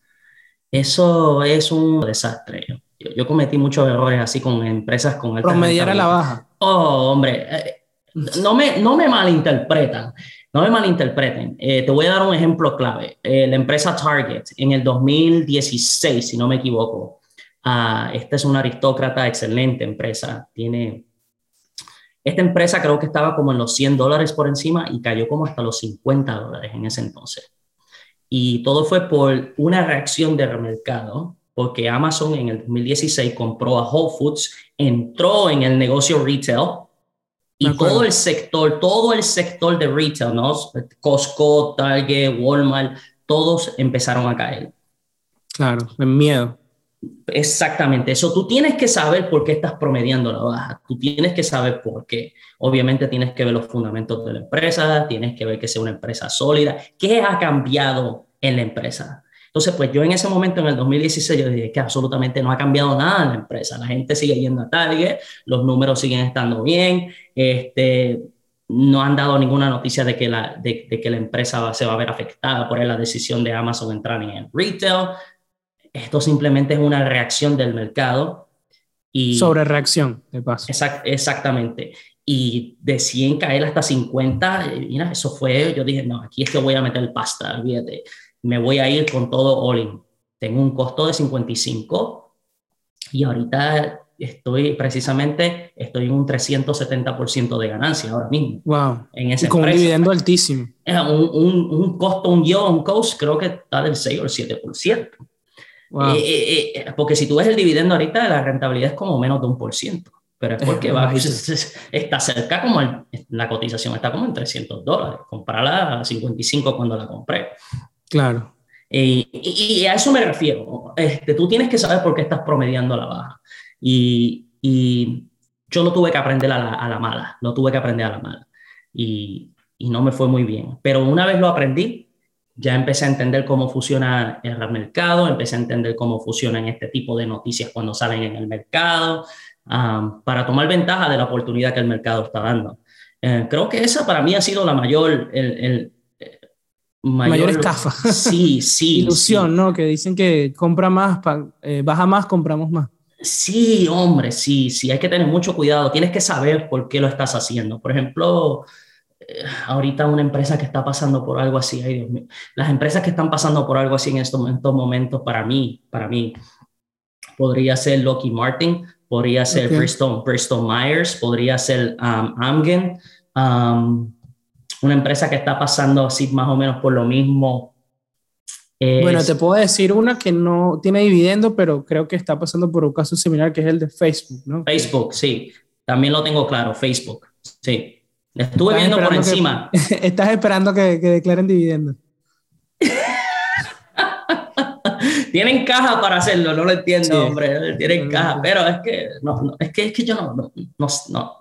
Speaker 2: Eso es un desastre. Yo, cometí muchos errores así con empresas con
Speaker 1: altas Promediar a la baja.
Speaker 2: Oh, hombre. No me, no me malinterpretan, no me malinterpreten. Eh, te voy a dar un ejemplo clave. Eh, la empresa Target en el 2016, si no me equivoco, uh, esta es una aristócrata, excelente empresa. Tiene, esta empresa creo que estaba como en los 100 dólares por encima y cayó como hasta los 50 dólares en ese entonces. Y todo fue por una reacción del mercado, porque Amazon en el 2016 compró a Whole Foods, entró en el negocio retail y todo el sector, todo el sector de retail, ¿no? Costco, Target, Walmart, todos empezaron a caer.
Speaker 1: Claro, en miedo.
Speaker 2: Exactamente, eso tú tienes que saber por qué estás promediando la baja, tú tienes que saber por qué. Obviamente tienes que ver los fundamentos de la empresa, tienes que ver que sea una empresa sólida. ¿Qué ha cambiado en la empresa? Entonces, pues yo en ese momento, en el 2016, yo dije que absolutamente no ha cambiado nada en la empresa. La gente sigue yendo a Target, los números siguen estando bien, este, no han dado ninguna noticia de que la, de, que la empresa se va a ver afectada por la decisión de Amazon entrar en retail. Esto simplemente es una reacción del mercado. Y,
Speaker 1: Sobre reacción, de paso.
Speaker 2: exactamente. Y de 100 caer hasta 50, mira, eso fue, yo dije, no, aquí es que voy a meter pasta, olvídate me voy a ir con todo all in. Tengo un costo de 55 y ahorita estoy precisamente, estoy en un 370% de ganancia ahora mismo.
Speaker 1: Wow. En ese con un dividendo altísimo.
Speaker 2: Es un, un, un, costo, un yield on cost, creo que está del 6 o el 7%. Wow. Eh, eh, eh, porque si tú ves el dividendo ahorita, la rentabilidad es como menos de un por ciento. Pero es porque va, está cerca como la cotización está como en 300 dólares. Comprarla a 55 cuando la compré.
Speaker 1: Claro.
Speaker 2: y, a eso me refiero. Este, tú tienes que saber por qué estás promediando la baja. Y, yo lo tuve que aprender a la, a la, mala, lo tuve que aprender a la mala. Y, no me fue muy bien. Pero una vez lo aprendí, ya empecé a entender cómo funciona el mercado, empecé a entender cómo funcionan este tipo de noticias cuando salen en el mercado, um, para tomar ventaja de la oportunidad que el mercado está dando. Eh, creo que esa para mí ha sido la mayor, el,
Speaker 1: mayor, estafa.
Speaker 2: Sí, sí.
Speaker 1: Ilusión, ¿no? Que dicen que compra más, eh, baja más, compramos más.
Speaker 2: Sí, hombre, sí, sí, hay que tener mucho cuidado. Tienes que saber por qué lo estás haciendo. Por ejemplo, eh, ahorita una empresa que está pasando por algo así, ay Dios mío, las empresas que están pasando por algo así en estos, momentos, para mí, para mí, podría ser Lockheed Martin, podría ser Bristol, Bristol Myers, podría ser um, Amgen. Um, una empresa que está pasando así más o menos por lo mismo.
Speaker 1: Bueno, te puedo decir una que no tiene dividendo, pero creo que está pasando por un caso similar, que es el de Facebook, ¿no?
Speaker 2: Facebook, sí. También lo tengo claro, Facebook, sí. Estuve viendo por encima.
Speaker 1: estás esperando que, que declaren dividendo.
Speaker 2: Tienen caja para hacerlo, no lo entiendo, hombre. Tienen caja, pero es que, no, es que, es que yo no, no, no,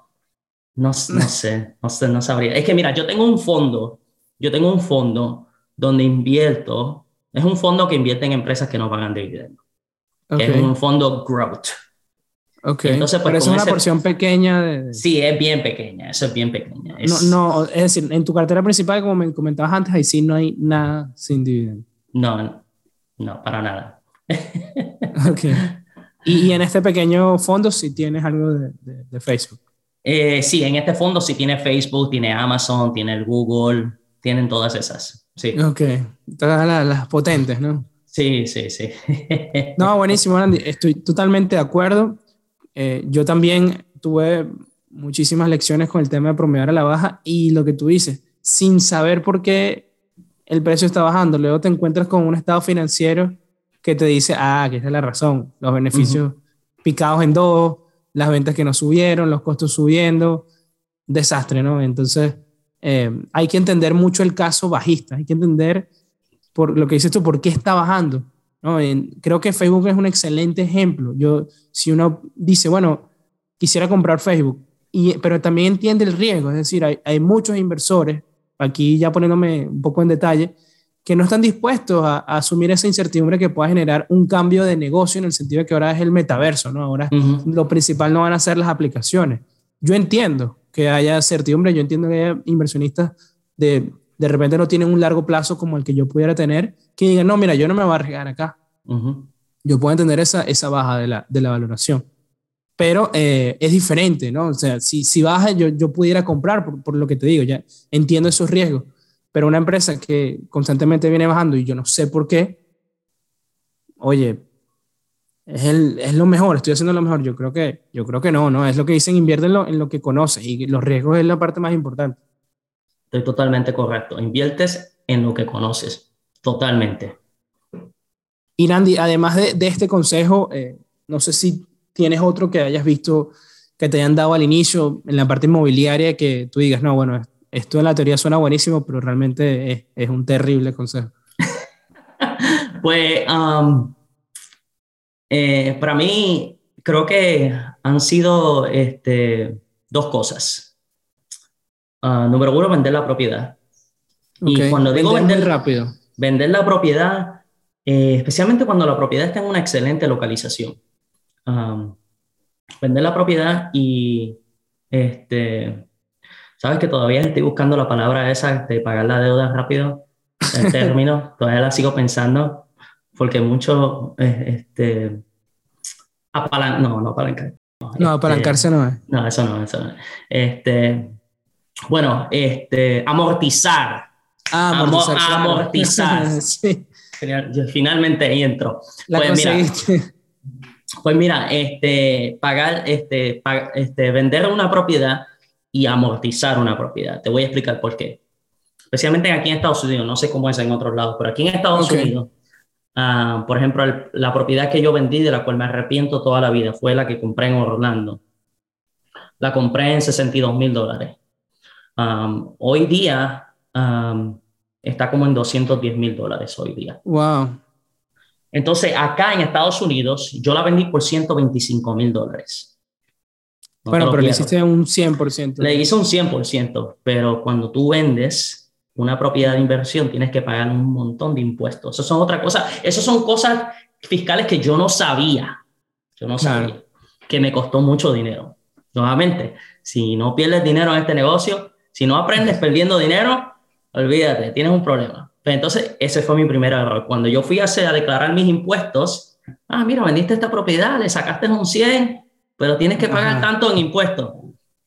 Speaker 2: no, no sé, no sé, no sabría. Es que mira, yo tengo un fondo, yo tengo un fondo donde invierto, es un fondo que invierte en empresas que no pagan dividendos. Es un fondo growth.
Speaker 1: Ok, entonces pues, pero es una porción pequeña de...
Speaker 2: Sí, es bien pequeña, eso es bien pequeña.
Speaker 1: No, no, es decir, en tu cartera principal, como me comentabas antes, ahí sí no hay nada sin dividendo.
Speaker 2: No, no, para nada.
Speaker 1: ok. Y, en este pequeño fondo sí tienes algo de, de Facebook.
Speaker 2: Eh, sí, en este fondo sí tiene Facebook, tiene Amazon, tiene el Google, tienen todas esas. Sí.
Speaker 1: Ok, todas las, potentes, ¿no?
Speaker 2: Sí, sí, sí.
Speaker 1: no, buenísimo, Andy. Estoy totalmente de acuerdo. Eh, yo también tuve muchísimas lecciones con el tema de promediar a la baja y lo que tú dices, sin saber por qué el precio está bajando. Luego te encuentras con un estado financiero que te dice, ah, que esa es la razón, los beneficios picados en dos, las ventas que no subieron, los costos subiendo, desastre, ¿no? Entonces, eh, hay que entender mucho el caso bajista, hay que entender por lo que dices tú, por qué está bajando. ¿no? creo que Facebook es un excelente ejemplo. Yo, si uno dice, bueno, quisiera comprar Facebook, y, pero también entiende el riesgo, es decir, hay, hay muchos inversores, aquí ya poniéndome un poco en detalle, que no están dispuestos a, asumir esa incertidumbre que pueda generar un cambio de negocio en el sentido de que ahora es el metaverso, ¿no? Ahora lo principal no van a ser las aplicaciones. Yo entiendo que haya certidumbre, yo entiendo que haya inversionistas de, de repente no tienen un largo plazo como el que yo pudiera tener, que digan, no, mira, yo no me voy a arriesgar acá. Yo puedo entender esa, esa baja de la, de la valoración. Pero eh, es diferente, ¿no? O sea, si, si baja, yo, yo pudiera comprar, por, por lo que te digo, ya entiendo esos riesgos pero una empresa que constantemente viene bajando y yo no sé por qué, oye, es, el, es lo mejor, estoy haciendo lo mejor. Yo creo que, yo creo que no, no, es lo que dicen, invierte en lo, que conoces y los riesgos es la parte más importante.
Speaker 2: Estoy totalmente correcto. Inviertes en lo que conoces, totalmente.
Speaker 1: Y Randy, además de, de este consejo, eh, no sé si tienes otro que hayas visto que te hayan dado al inicio en la parte inmobiliaria que tú digas, no, bueno, esto en la teoría suena buenísimo, pero realmente es, es un terrible consejo.
Speaker 2: pues um, eh, para mí creo que han sido este, dos cosas. Uh, número uno, vender la propiedad.
Speaker 1: Y cuando digo vender, rápido.
Speaker 2: Vender la propiedad eh, especialmente cuando la propiedad está en una excelente localización. vender la propiedad y, este, sabes que todavía estoy buscando la palabra esa de pagar la deuda rápido, el término, todavía la sigo pensando, porque mucho, eh, este, apalan no, no apalancar.
Speaker 1: No, no apalancarse no es.
Speaker 2: No, eso no, eso no. Este, bueno, este, amortizar.
Speaker 1: Ah, amortizar.
Speaker 2: amortizar. sí. Finalmente ahí entro. pues mira, pues mira, este, pagar, este, este, vender una propiedad y amortizar una propiedad. Te voy a explicar por qué. Especialmente aquí en Estados Unidos, no sé cómo es en otros lados, pero aquí en Estados Unidos, uh, por ejemplo, la propiedad que yo vendí, de la cual me arrepiento toda la vida, fue la que compré en Orlando. La compré en 62 mil dólares. Um, hoy día um, está como en 210 mil dólares hoy día.
Speaker 1: Wow.
Speaker 2: Entonces, acá en Estados Unidos, yo la vendí por 125 mil dólares.
Speaker 1: Bueno, pero le hiciste un 100%.
Speaker 2: Le hice un 100%, pero cuando tú vendes una propiedad de inversión, tienes que pagar un montón de impuestos. Eso son otra cosa. Esas son cosas fiscales que yo no sabía. Yo no sabía. Que me costó mucho dinero. Nuevamente, si no pierdes dinero en este negocio, si no aprendes perdiendo dinero, olvídate, tienes un problema. Pero entonces, ese fue mi primer error. Cuando yo fui a, hacer, a declarar mis impuestos, ah, mira, vendiste esta propiedad, le sacaste un 100, pero tienes que pagar tanto en impuestos.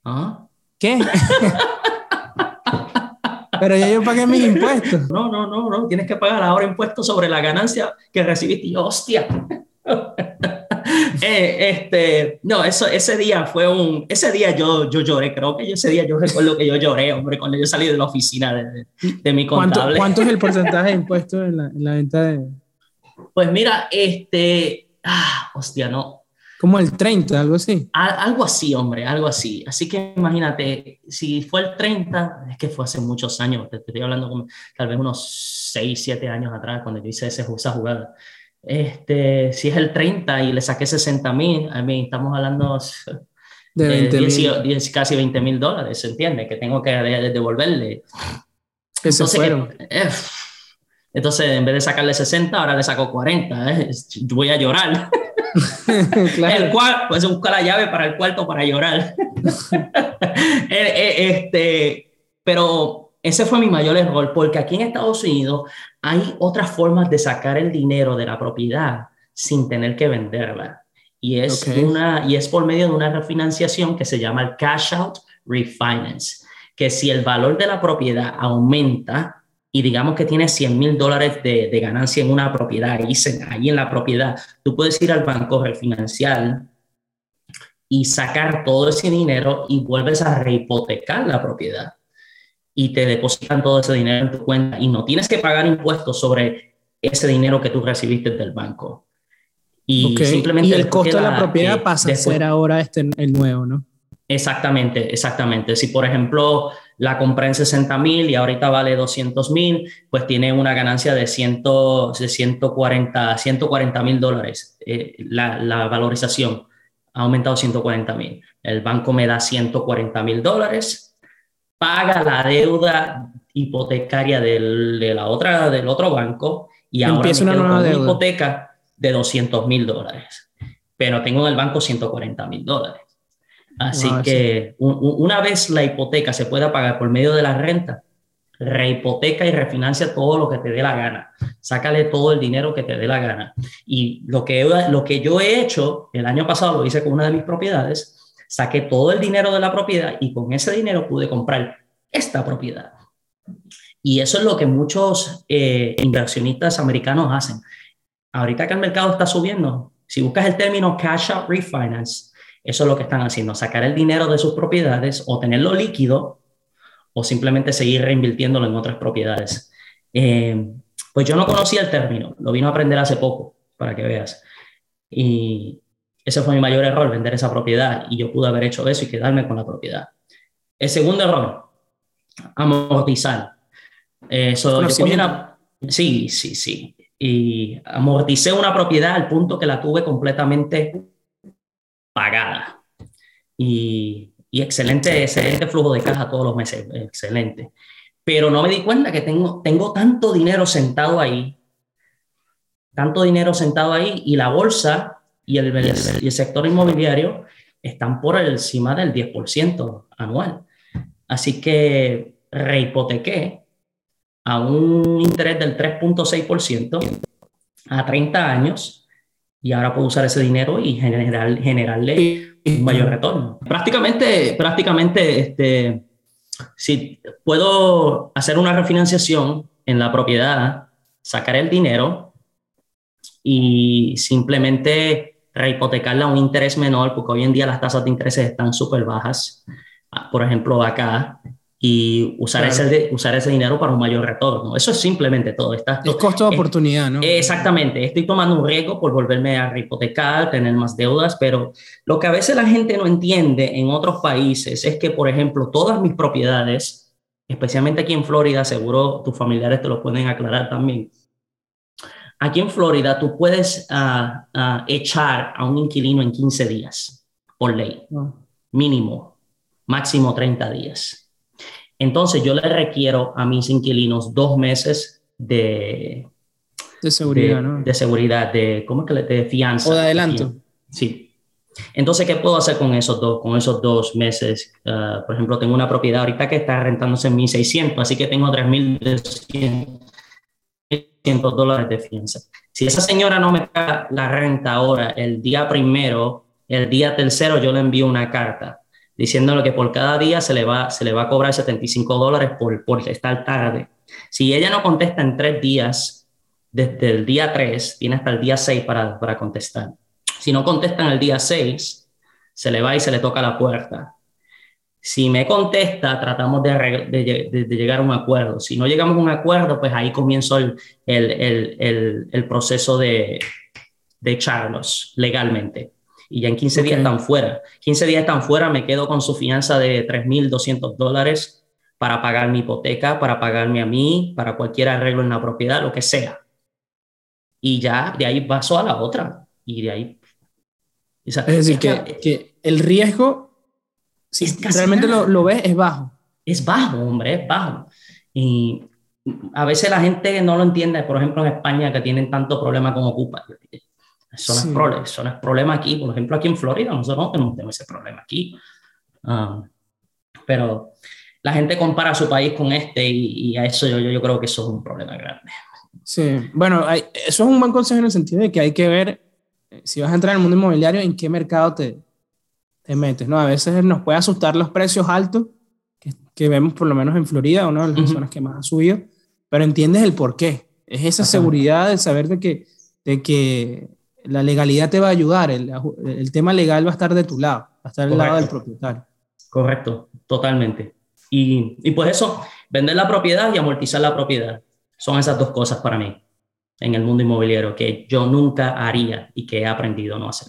Speaker 2: ¿Ah?
Speaker 1: ¿Qué? pero ya yo pagué mis impuestos.
Speaker 2: No, no, no, no, tienes que pagar ahora impuestos sobre la ganancia que recibiste. Y hostia. Eh, este, no, eso, ese día fue un, ese día yo, yo lloré, creo que ese día yo recuerdo que yo lloré, hombre, cuando yo salí de la oficina de, de, mi contable.
Speaker 1: ¿Cuánto, es el porcentaje de impuestos en la, en la, venta de...?
Speaker 2: Pues mira, este, ah, hostia, no.
Speaker 1: Como el 30, algo así.
Speaker 2: algo así, hombre, algo así. Así que imagínate, si fue el 30, es que fue hace muchos años, te, estoy hablando como tal vez unos 6, 7 años atrás, cuando yo hice esa jugada este, si es el 30 y le saqué 60 mil, a mí estamos hablando
Speaker 1: de 20
Speaker 2: eh, casi 20 mil dólares, ¿se entiende? Que tengo que devolverle.
Speaker 1: entonces,
Speaker 2: eh, entonces, en vez de sacarle 60, ahora le saco 40. ¿eh? Voy a llorar. claro. El cual, pues busca la llave para el cuarto para llorar. este, pero ese fue mi mayor error, porque aquí en Estados Unidos hay otras formas de sacar el dinero de la propiedad sin tener que venderla. Y es, una, y es por medio de una refinanciación que se llama el cash out refinance, que si el valor de la propiedad aumenta y digamos que tienes 100 mil dólares de, de, ganancia en una propiedad, y ahí en la propiedad, tú puedes ir al banco refinanciar y sacar todo ese dinero y vuelves a rehipotecar la propiedad y te depositan todo ese dinero en tu cuenta y no tienes que pagar impuestos sobre ese dinero que tú recibiste del banco.
Speaker 1: Y simplemente... el costo de la propiedad pasa a ser ahora este, el nuevo, ¿no?
Speaker 2: Exactamente, exactamente. Si por ejemplo la compré en 60 mil y ahorita vale 200 mil, pues tiene una ganancia de, 100, de 140 mil dólares. Eh, la, la, valorización ha aumentado 140 mil. El banco me da 140 mil dólares paga la deuda hipotecaria del, de la otra, del otro banco y ahora Empieza una hipoteca de 200 mil dólares, pero tengo en el banco 140 mil dólares. Así que una vez la hipoteca se pueda pagar por medio de la renta, rehipoteca y refinancia todo lo que te dé la gana. Sácale todo el dinero que te dé la gana. Y lo que, lo que yo he hecho, el año pasado lo hice con una de mis propiedades, saqué todo el dinero de la propiedad y con ese dinero pude comprar esta propiedad. Y eso es lo que muchos eh, inversionistas americanos hacen. Ahorita que el mercado está subiendo, si buscas el término cash out refinance, eso es lo que están haciendo, sacar el dinero de sus propiedades o tenerlo líquido o simplemente seguir reinvirtiéndolo en otras propiedades. Eh, pues yo no conocía el término, lo vino a aprender hace poco, para que veas. Y, ese fue mi mayor error, vender esa propiedad y yo pude haber hecho eso y quedarme con la propiedad. El segundo error, amortizar. Eso, sí, sí, sí. Y amorticé una propiedad al punto que la tuve completamente pagada. Y, y excelente, excelente flujo de caja todos los meses, excelente. Pero no me di cuenta que tengo, tengo tanto dinero sentado ahí tanto dinero sentado ahí y la bolsa y el, y el sector inmobiliario están por encima del 10% anual. Así que rehipotequé a un interés del 3.6% a 30 años y ahora puedo usar ese dinero y generar, generarle un mayor retorno. Prácticamente, prácticamente, este, si puedo hacer una refinanciación en la propiedad, sacar el dinero y simplemente rehipotecarla a un interés menor, porque hoy en día las tasas de interés están súper bajas. Por ejemplo, acá y usar, ese, usar ese dinero para un mayor retorno. Eso es simplemente todo. Está,
Speaker 1: es costo de oportunidad, ¿no?
Speaker 2: Exactamente. Estoy tomando un riesgo por volverme a hipotecar, tener más deudas, pero lo que a veces la gente no entiende en otros países es que, por ejemplo, todas mis propiedades, especialmente aquí en Florida, seguro tus familiares te lo pueden aclarar también. Aquí en Florida tú puedes ah, ah, echar a un inquilino en 15 días por ley, mínimo, máximo 30 días. Entonces yo le requiero a mis inquilinos dos meses de,
Speaker 1: de seguridad, de, ¿no?
Speaker 2: De seguridad, de, ¿cómo es que le de fianza?
Speaker 1: O de adelanto.
Speaker 2: Sí. Entonces, ¿qué puedo hacer con esos dos, con esos dos meses? Ah, por ejemplo, tengo una propiedad ahorita que está rentándose en 1.600, así que tengo 3.200 dólares de fianza. Si esa señora no me paga la renta ahora, el día primero, el día tercero, yo le envío una carta diciéndole que por cada día se le va, se le va a cobrar 75 dólares por, por estar tarde. Si ella no contesta en tres días, desde el día 3, tiene hasta el día 6 para, para contestar. Si no contesta en el día 6, se le va y se le toca la puerta. Si me contesta, tratamos de, de, llegar a un acuerdo. Si no llegamos a un acuerdo, pues ahí comienzo el, el, el, el proceso de, de echarlos legalmente y ya en 15 días están fuera. 15 días están fuera, me quedo con su fianza de 3.200 dólares para pagar mi hipoteca, para pagarme a mí, para cualquier arreglo en la propiedad, lo que sea. Y ya de ahí paso a la otra. Y de ahí...
Speaker 1: es decir, que, que, el riesgo, si realmente lo, lo, ves, es bajo.
Speaker 2: Es bajo, hombre, es bajo. Y a veces la gente no lo entiende, por ejemplo en España que tienen tanto problema con Ocupa. Eso, no es eso, problema aquí. Por ejemplo, aquí en Florida nosotros no tenemos ese problema aquí. Ah, pero la gente compara su país con este y, a eso yo, yo, creo que eso es un problema grande.
Speaker 1: Sí, bueno, eso es un buen consejo en el sentido de que hay que ver eh, si vas a entrar en el mundo inmobiliario, en qué mercado te, te metes, ¿no? A veces nos puede asustar los precios altos que, que vemos por lo menos en Florida, una de las zonas que más ha subido, pero entiendes el por qué. Es esa seguridad de saber de que, de que la legalidad te va a ayudar, el, el, tema legal va a estar de tu lado, va a estar del lado del propietario.
Speaker 2: Correcto, totalmente. Y, y pues eso, vender la propiedad y amortizar la propiedad, son esas dos cosas para mí en el mundo inmobiliario que yo nunca haría y que he aprendido a no hacer.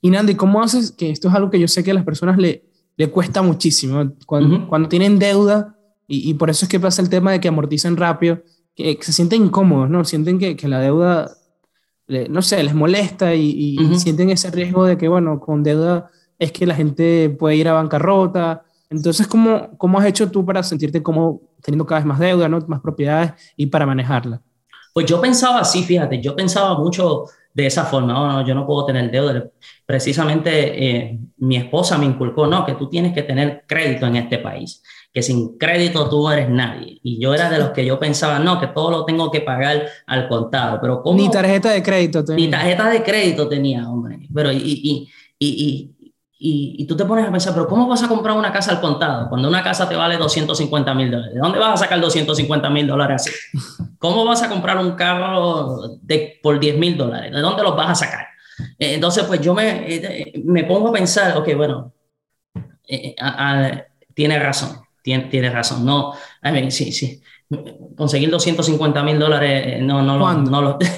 Speaker 1: Y Nandi, ¿cómo haces? Que esto es algo que yo sé que a las personas le, le cuesta muchísimo. Cuando, cuando tienen deuda, y, y, por eso es que pasa el tema de que amorticen rápido, que, que se sienten incómodos, ¿no? Sienten que, que la deuda no sé, les molesta y, sienten ese riesgo de que, bueno, con deuda es que la gente puede ir a bancarrota. Entonces, ¿cómo, cómo has hecho tú para sentirte como teniendo cada vez más deuda, ¿no? más propiedades y para manejarla?
Speaker 2: Pues yo pensaba así, fíjate, yo pensaba mucho de esa forma, oh, no, yo no puedo tener deuda. Precisamente eh, mi esposa me inculcó, no, que tú tienes que tener crédito en este país que sin crédito tú eres nadie. Y yo era de los que yo pensaba, no, que todo lo tengo que pagar al contado. Pero ¿cómo?
Speaker 1: Ni tarjeta de crédito
Speaker 2: tenía. Ni tarjeta de crédito tenía, hombre. Pero y, y, y, y, tú te pones a pensar, pero ¿cómo vas a comprar una casa al contado cuando una casa te vale 250 mil dólares? ¿De dónde vas a sacar 250 mil dólares así? ¿Cómo vas a comprar un carro de, por 10 mil dólares? ¿De dónde los vas a sacar? Eh, entonces, pues yo me, eh, me pongo a pensar, ok, bueno, eh, tiene razón tienes, razón. No, sí, sí. Conseguir 250 mil dólares, eh, no, no, no, lo.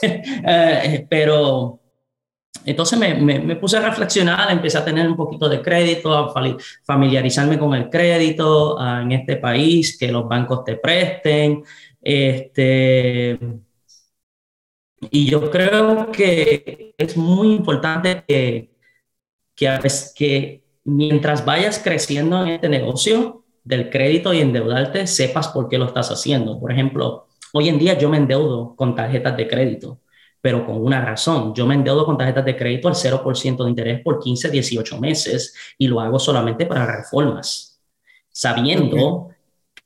Speaker 2: Eh, pero entonces me, me, puse a reflexionar, empecé a tener un poquito de crédito, a familiarizarme con el crédito ah, en este país, que los bancos te presten. Este, y yo creo que es muy importante que, que, que mientras vayas creciendo en este negocio del crédito y endeudarte, sepas por qué lo estás haciendo. Por ejemplo, hoy en día yo me endeudo con tarjetas de crédito, pero con una razón. Yo me endeudo con tarjetas de crédito al 0% de interés por 15, 18 meses y lo hago solamente para reformas, sabiendo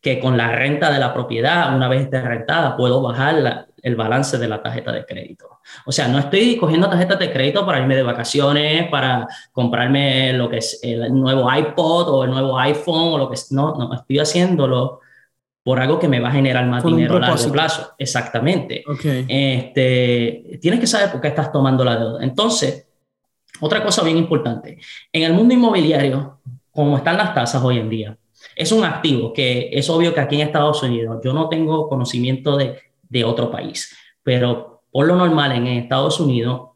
Speaker 2: que con la renta de la propiedad, una vez esté rentada, puedo bajar el balance de la tarjeta de crédito. O sea, no estoy cogiendo tarjetas de crédito para irme de vacaciones, para comprarme lo que es el nuevo iPod o el nuevo iPhone o lo que es. No, no, estoy haciéndolo por algo que me va a generar más dinero a largo plazo. Exactamente. Este, tienes que saber por qué estás tomando la deuda. Entonces, otra cosa bien importante. En el mundo inmobiliario, como están las tasas hoy en día, es un activo que es obvio que aquí en Estados Unidos yo no tengo conocimiento de, de otro país, pero por lo normal en Estados Unidos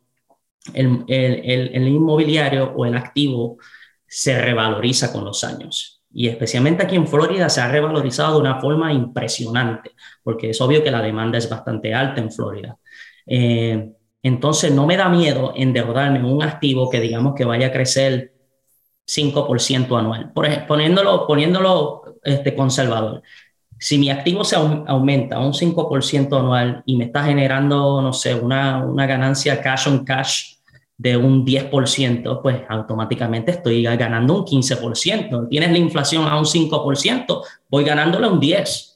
Speaker 2: el, el, el, inmobiliario o el activo se revaloriza con los años. Y especialmente aquí en Florida se ha revalorizado de una forma impresionante, porque es obvio que la demanda es bastante alta en Florida. Eh, entonces no me da miedo endeudarme en un activo que digamos que vaya a crecer 5% anual. Por ejemplo, poniéndolo, poniéndolo este, conservador. Si mi activo se aumenta un 5% anual y me está generando, no sé, una, una ganancia cash on cash de un 10%, pues automáticamente estoy ganando un 15%. Tienes la inflación a un 5%, voy ganándole un 10%.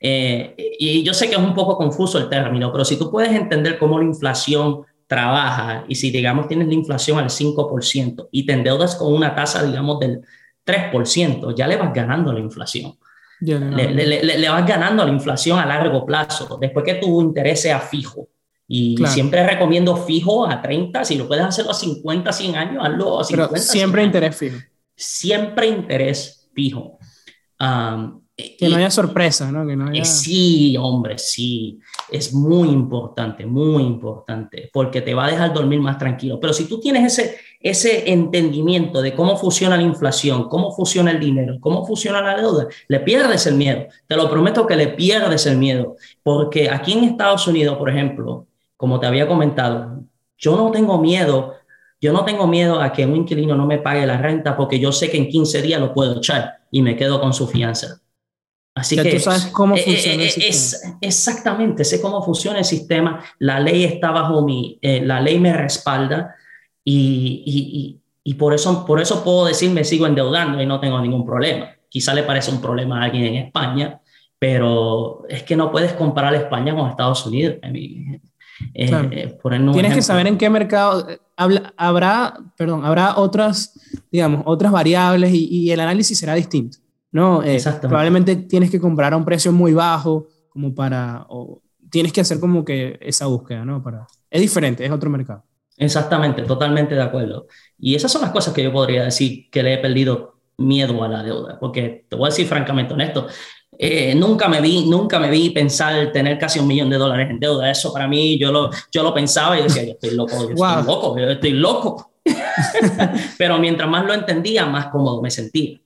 Speaker 2: Eh, y yo sé que es un poco confuso el término, pero si tú puedes entender cómo la inflación trabaja y si, digamos, tienes la inflación al 5% y te endeudas con una tasa, digamos, del 3%, ya le vas ganando la inflación. Le, le, vas ganando la inflación a largo plazo, después que tu interés sea fijo. Y siempre recomiendo fijo a 30, si lo puedes hacerlo a 50, 100 años, hazlo a 50.
Speaker 1: Pero siempre interés fijo.
Speaker 2: Siempre interés fijo.
Speaker 1: Que no haya sorpresa, ¿no? Que no haya...
Speaker 2: Sí, hombre, sí. Es muy importante, muy importante, porque te va a dejar dormir más tranquilo. Pero si tú tienes ese, ese entendimiento de cómo funciona la inflación, cómo funciona el dinero, cómo funciona la deuda, le pierdes el miedo. Te lo prometo que le pierdes el miedo. Porque aquí en Estados Unidos, por ejemplo, como te había comentado, yo no tengo miedo. Yo no tengo miedo a que un inquilino no me pague la renta porque yo sé que en 15 días lo puedo echar y me quedo con su fianza. Así que
Speaker 1: tú sabes cómo eh, funciona el
Speaker 2: eh, sistema. Es, exactamente, sé cómo funciona el sistema, la ley está bajo mi, eh, la ley me respalda y, y, y, por, eso, por eso puedo decir me sigo endeudando y no tengo ningún problema. Quizá le parece un problema a alguien en España, pero es que no puedes comparar España con Estados Unidos.
Speaker 1: Tienes que saber en qué mercado habrá, perdón, habrá otras, digamos, otras variables y, y el análisis será distinto. ¿No? Eh, probablemente tienes que comprar a un precio muy bajo como para, o tienes que hacer como que esa búsqueda, ¿no? Para, es diferente, es otro mercado.
Speaker 2: Exactamente, totalmente de acuerdo. Y esas son las cosas que yo podría decir que le he perdido miedo a la deuda, porque te voy a decir francamente honesto, eh, nunca me vi, nunca me vi pensar tener casi un millón de dólares en deuda. Eso para mí, yo lo, yo lo pensaba y decía, yo estoy loco, yo estoy loco, yo estoy loco. Pero mientras más lo entendía, más cómodo me sentía.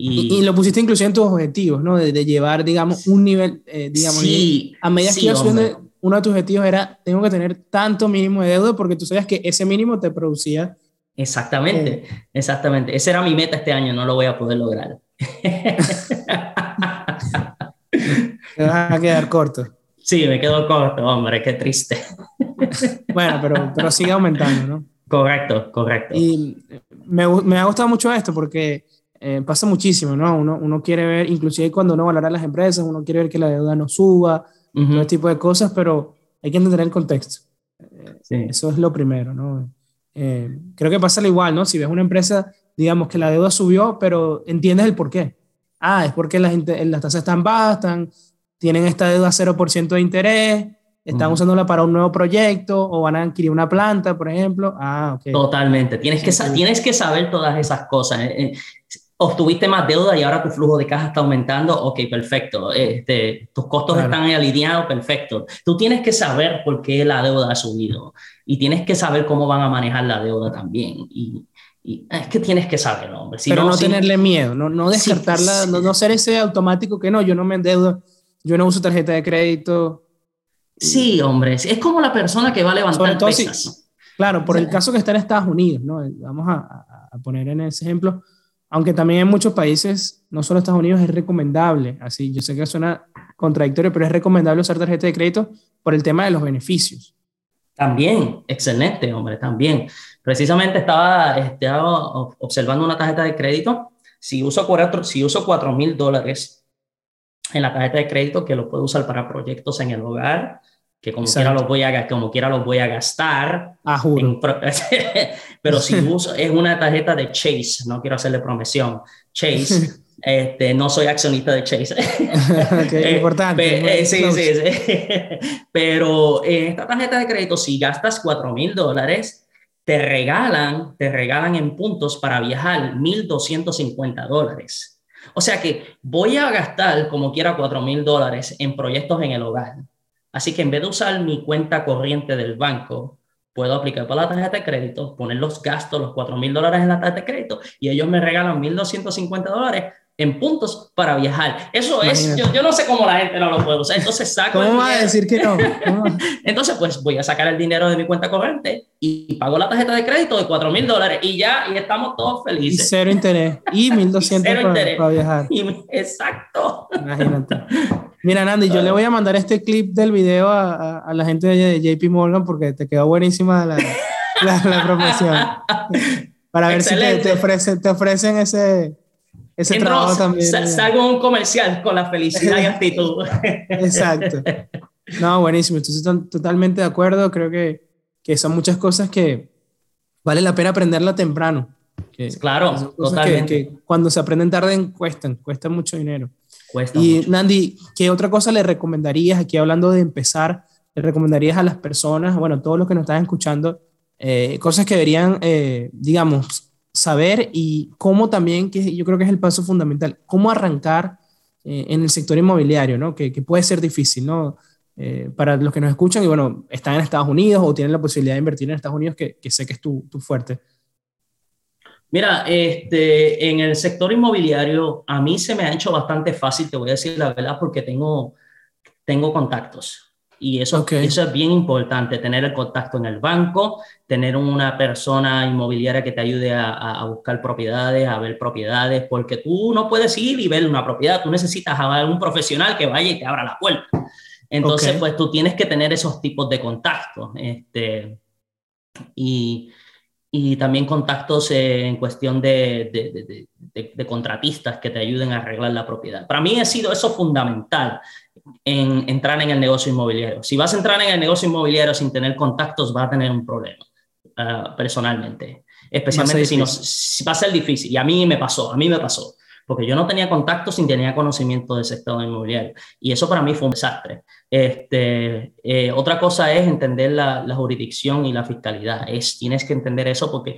Speaker 1: Y, lo pusiste inclusive en tus objetivos, ¿no? De, llevar, digamos, un nivel, eh, digamos,
Speaker 2: sí,
Speaker 1: a medida que ibas subiendo, uno de tus objetivos era, tengo que tener tanto mínimo de deuda porque tú sabías que ese mínimo te producía.
Speaker 2: Exactamente, eh, exactamente. Esa era mi meta este año, no lo voy a poder lograr.
Speaker 1: te vas a quedar corto.
Speaker 2: Sí, me quedo corto, hombre, qué triste.
Speaker 1: bueno, pero, pero sigue aumentando, ¿no?
Speaker 2: Correcto, correcto.
Speaker 1: Y me, me ha gustado mucho esto porque eh, pasa muchísimo, ¿no? Uno, uno quiere ver, inclusive cuando uno valora las empresas, uno quiere ver que la deuda no suba, todo ese tipo de cosas, pero hay que entender el contexto. Eh, eso es lo primero, ¿no? Eh, creo que pasa lo igual, ¿no? Si ves una empresa, digamos que la deuda subió, pero entiendes el por qué. Ah, es porque las, las tasas están bajas, están, tienen esta deuda 0% de interés, están usándola para un nuevo proyecto o van a adquirir una planta, por ejemplo. Ah, ok.
Speaker 2: Totalmente. Tienes que, tienes que saber todas esas cosas obtuviste más deuda y ahora tu flujo de caja está aumentando, ok, perfecto. Este, tus costos están alineados, perfecto. Tú tienes que saber por qué la deuda ha subido y tienes que saber cómo van a manejar la deuda también. Y, es que tienes que saberlo, hombre.
Speaker 1: Pero no, tenerle miedo, no, no descartarla, No, no, ser ese automático que no, yo no me endeudo, yo no uso tarjeta de crédito.
Speaker 2: Sí, hombre, es como la persona que va a levantar pesas.
Speaker 1: claro, por el caso que está en Estados Unidos, ¿no? Vamos a, a poner en ese ejemplo aunque también en muchos países, no solo Estados Unidos, es recomendable. Así, yo sé que suena contradictorio, pero es recomendable usar tarjeta de crédito por el tema de los beneficios.
Speaker 2: También, excelente, hombre, también. Precisamente estaba, estaba observando una tarjeta de crédito. Si uso cuatro, si mil dólares en la tarjeta de crédito, que lo puedo usar para proyectos en el hogar, que como quiera, los voy a, como quiera los voy a gastar.
Speaker 1: Ah,
Speaker 2: pero si uso, es una tarjeta de Chase, no quiero hacerle promesión. Chase. Este, no soy accionista de Chase.
Speaker 1: okay, importante.
Speaker 2: Eh, sí, sí, sí. Pero en esta tarjeta de crédito, si gastas 4 mil dólares, te regalan, te regalan en puntos para viajar 1.250 dólares. O sea que voy a gastar como quiera 4 mil dólares en proyectos en el hogar. Así que en vez de usar mi cuenta corriente del banco, puedo aplicar para la tarjeta de crédito, poner los gastos, los 4 mil dólares en la tarjeta de crédito y ellos me regalan 1.250 dólares en puntos para viajar. Eso es, yo, yo, no sé cómo la gente no lo puede usar. Entonces saco.
Speaker 1: ¿Cómo va a decir que no?
Speaker 2: Entonces, pues voy a sacar el dinero de mi cuenta corriente y pago la tarjeta de crédito de 4 mil dólares y ya, y estamos todos felices.
Speaker 1: Y cero interés. Y 1200 para, para, viajar.
Speaker 2: exacto.
Speaker 1: Imagínate. Mira, Nandi, yo le voy a mandar este clip del video a, a, la gente de JP Morgan porque te quedó buenísima la, la, la promoción. Para ver Excelente. si te, te, ofrecen, te ofrecen ese ese trabajo también.
Speaker 2: Salgo un comercial con la felicidad y actitud.
Speaker 1: Exacto. No, buenísimo. Entonces, totalmente de acuerdo. Creo que, que son muchas cosas que vale la pena aprenderla temprano. Que,
Speaker 2: claro, totalmente.
Speaker 1: Que, cuando se aprenden tarde cuestan, cuestan mucho dinero.
Speaker 2: Cuesta
Speaker 1: y
Speaker 2: mucho.
Speaker 1: Nandi, ¿qué otra cosa le recomendarías, aquí hablando de empezar, le recomendarías a las personas, bueno, todos los que nos están escuchando, eh, cosas que deberían, eh, digamos, saber y cómo también, que yo creo que es el paso fundamental, cómo arrancar eh, en el sector inmobiliario, ¿no? Que, que puede ser difícil, ¿no? Eh, para los que nos escuchan y bueno, están en Estados Unidos o tienen la posibilidad de invertir en Estados Unidos, que, que sé que es tu, tu, fuerte.
Speaker 2: Mira, este, en el sector inmobiliario a mí se me ha hecho bastante fácil, te voy a decir la verdad, porque tengo, tengo contactos. Y eso, okay. eso es bien importante, tener el contacto en el banco, tener una persona inmobiliaria que te ayude a, a, buscar propiedades, a ver propiedades, porque tú no puedes ir y ver una propiedad, tú necesitas a un profesional que vaya y te abra la puerta. Entonces, okay. pues tú tienes que tener esos tipos de contactos. Este, y, y también contactos en cuestión de, de, de, de, contratistas que te ayuden a arreglar la propiedad. Para mí ha sido eso fundamental en entrar en el negocio inmobiliario. Si vas a entrar en el negocio inmobiliario sin tener contactos, vas a tener un problema uh, personalmente, especialmente si, no, si va a ser difícil. Y a mí me pasó, a mí me pasó, porque yo no tenía contactos ni tenía conocimiento del sector inmobiliario. Y eso para mí fue un desastre. Este, eh, otra cosa es entender la, la, jurisdicción y la fiscalidad. Es, tienes que entender eso porque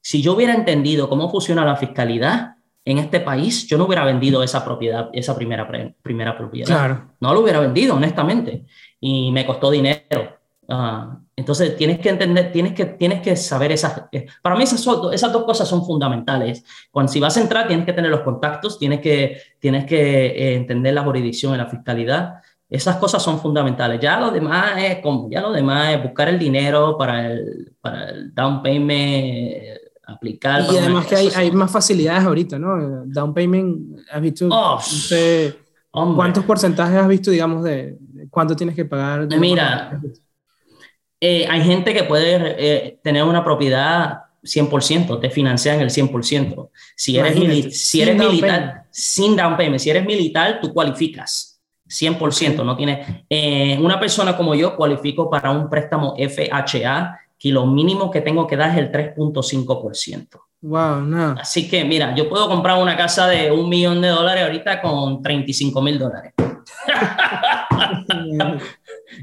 Speaker 2: si yo hubiera entendido cómo funciona la fiscalidad, en este país, yo no hubiera vendido esa propiedad, esa primera, primera propiedad.
Speaker 1: Claro.
Speaker 2: No lo hubiera vendido, honestamente. Y me costó dinero. Uh, entonces, tienes que entender, tienes que, tienes que saber esas... Eh, para mí esas, esas dos cosas son fundamentales. Cuando si vas a entrar, tienes que tener los contactos, tienes que, tienes que eh, entender la jurisdicción y la fiscalidad. Esas cosas son fundamentales. Ya lo demás es, como, ya lo demás es buscar el dinero para el, para el down payment aplicar.
Speaker 1: Y además que hay, hay, más facilidades ahorita, ¿no? Down payment, ¿has visto? Oh, ¿Cuántos porcentajes has visto, digamos, de, cuánto tienes que pagar?
Speaker 2: Mira, eh, hay gente que puede eh, tener una propiedad 100%, te financian el 100%. Si eres, mili si eres militar, sin down payment, si eres militar, tú cualificas 100%. No tienes, eh, una persona como yo cualifico para un préstamo FHA y lo mínimo que tengo que dar es el 3.5%.
Speaker 1: Wow, no.
Speaker 2: Así que mira, yo puedo comprar una casa de un millón de dólares ahorita con 35 mil dólares. wow.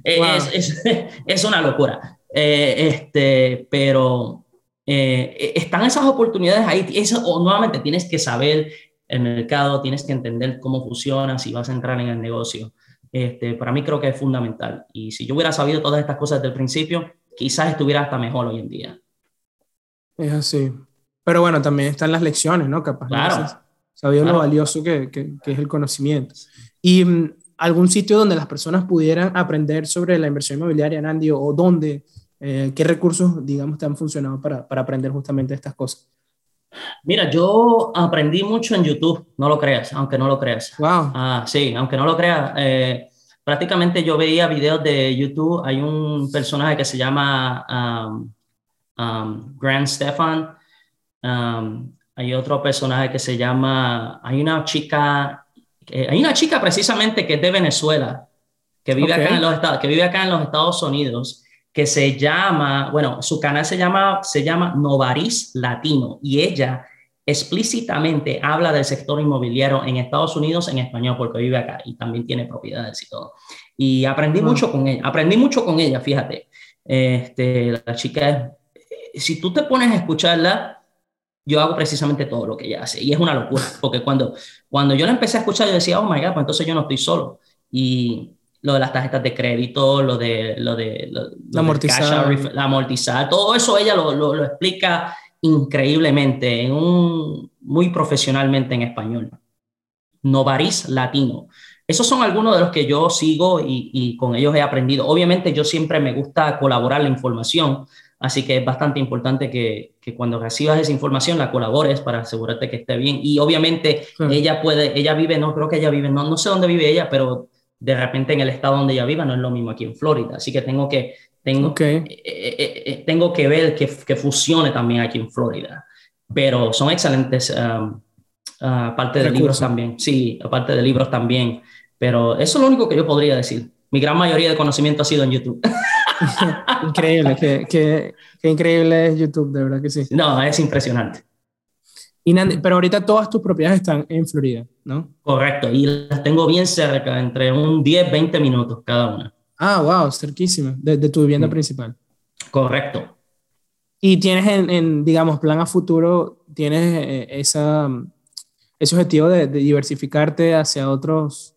Speaker 2: es, es, es, una locura. Eh, este, pero eh, están esas oportunidades ahí. Eso, o nuevamente tienes que saber el mercado, tienes que entender cómo funciona, si vas a entrar en el negocio. Este, para mí creo que es fundamental. Y si yo hubiera sabido todas estas cosas desde el principio, quizás estuviera hasta mejor hoy en día.
Speaker 1: Es así. Pero bueno, también están las lecciones, ¿no? Capaz.
Speaker 2: Claro.
Speaker 1: Sabido claro. lo valioso que, que, que, es el conocimiento. Y um, algún sitio donde las personas pudieran aprender sobre la inversión inmobiliaria, Nandi, o dónde, eh, qué recursos, digamos, te han funcionado para, para aprender justamente estas cosas.
Speaker 2: Mira, yo aprendí mucho en YouTube, no lo creas, aunque no lo creas.
Speaker 1: Wow.
Speaker 2: Ah, sí, aunque no lo creas. Eh, prácticamente yo veía videos de YouTube. Hay un personaje que se llama um, um, Grant Stefan. Um, hay otro personaje que se llama. Hay una chica. hay una chica precisamente que es de Venezuela, que vive, acá en los Estados, que vive acá en los Estados Unidos que se llama, bueno, su canal se llama, se llama Novaris Latino y ella explícitamente habla del sector inmobiliario en Estados Unidos en español porque vive acá y también tiene propiedades y todo. Y aprendí mucho con ella, aprendí mucho con ella, fíjate. Este, la chica, si tú te pones a escucharla, yo hago precisamente todo lo que ella hace y es una locura porque cuando, cuando yo la empecé a escuchar yo decía, oh my God, pues entonces yo no estoy solo. Y lo de las tarjetas de crédito, lo de, lo de
Speaker 1: la amortizar.
Speaker 2: la amortizar, todo eso ella lo, lo, lo, explica increíblemente, en un, muy profesionalmente en español. Novaris Latino. Esos son algunos de los que yo sigo y, y, con ellos he aprendido. Obviamente yo siempre me gusta colaborar la información, así que es bastante importante que, que cuando recibas esa información la colabores para asegurarte que esté bien. Y obviamente ella puede, ella vive, no creo que ella vive, no, no sé dónde vive ella, pero de repente en el estado donde ella viva no es lo mismo aquí en Florida. Así que tengo que, tengo, eh, eh, eh, tengo que ver que, que, funcione también aquí en Florida. Pero son excelentes, um, aparte de libros también. Sí, aparte de libros también. Pero eso es lo único que yo podría decir. Mi gran mayoría de conocimiento ha sido en YouTube.
Speaker 1: increíble, qué, qué, qué increíble es YouTube, de verdad que sí.
Speaker 2: No, es impresionante
Speaker 1: pero ahorita todas tus propiedades están en Florida, ¿no?
Speaker 2: Correcto, y las tengo bien cerca, entre un 10, 20 minutos cada una.
Speaker 1: Ah, wow, cerquísima, de, tu vivienda mm. principal.
Speaker 2: Correcto.
Speaker 1: Y tienes en, digamos, plan a futuro, tienes eh, esa, ese objetivo de, diversificarte hacia otros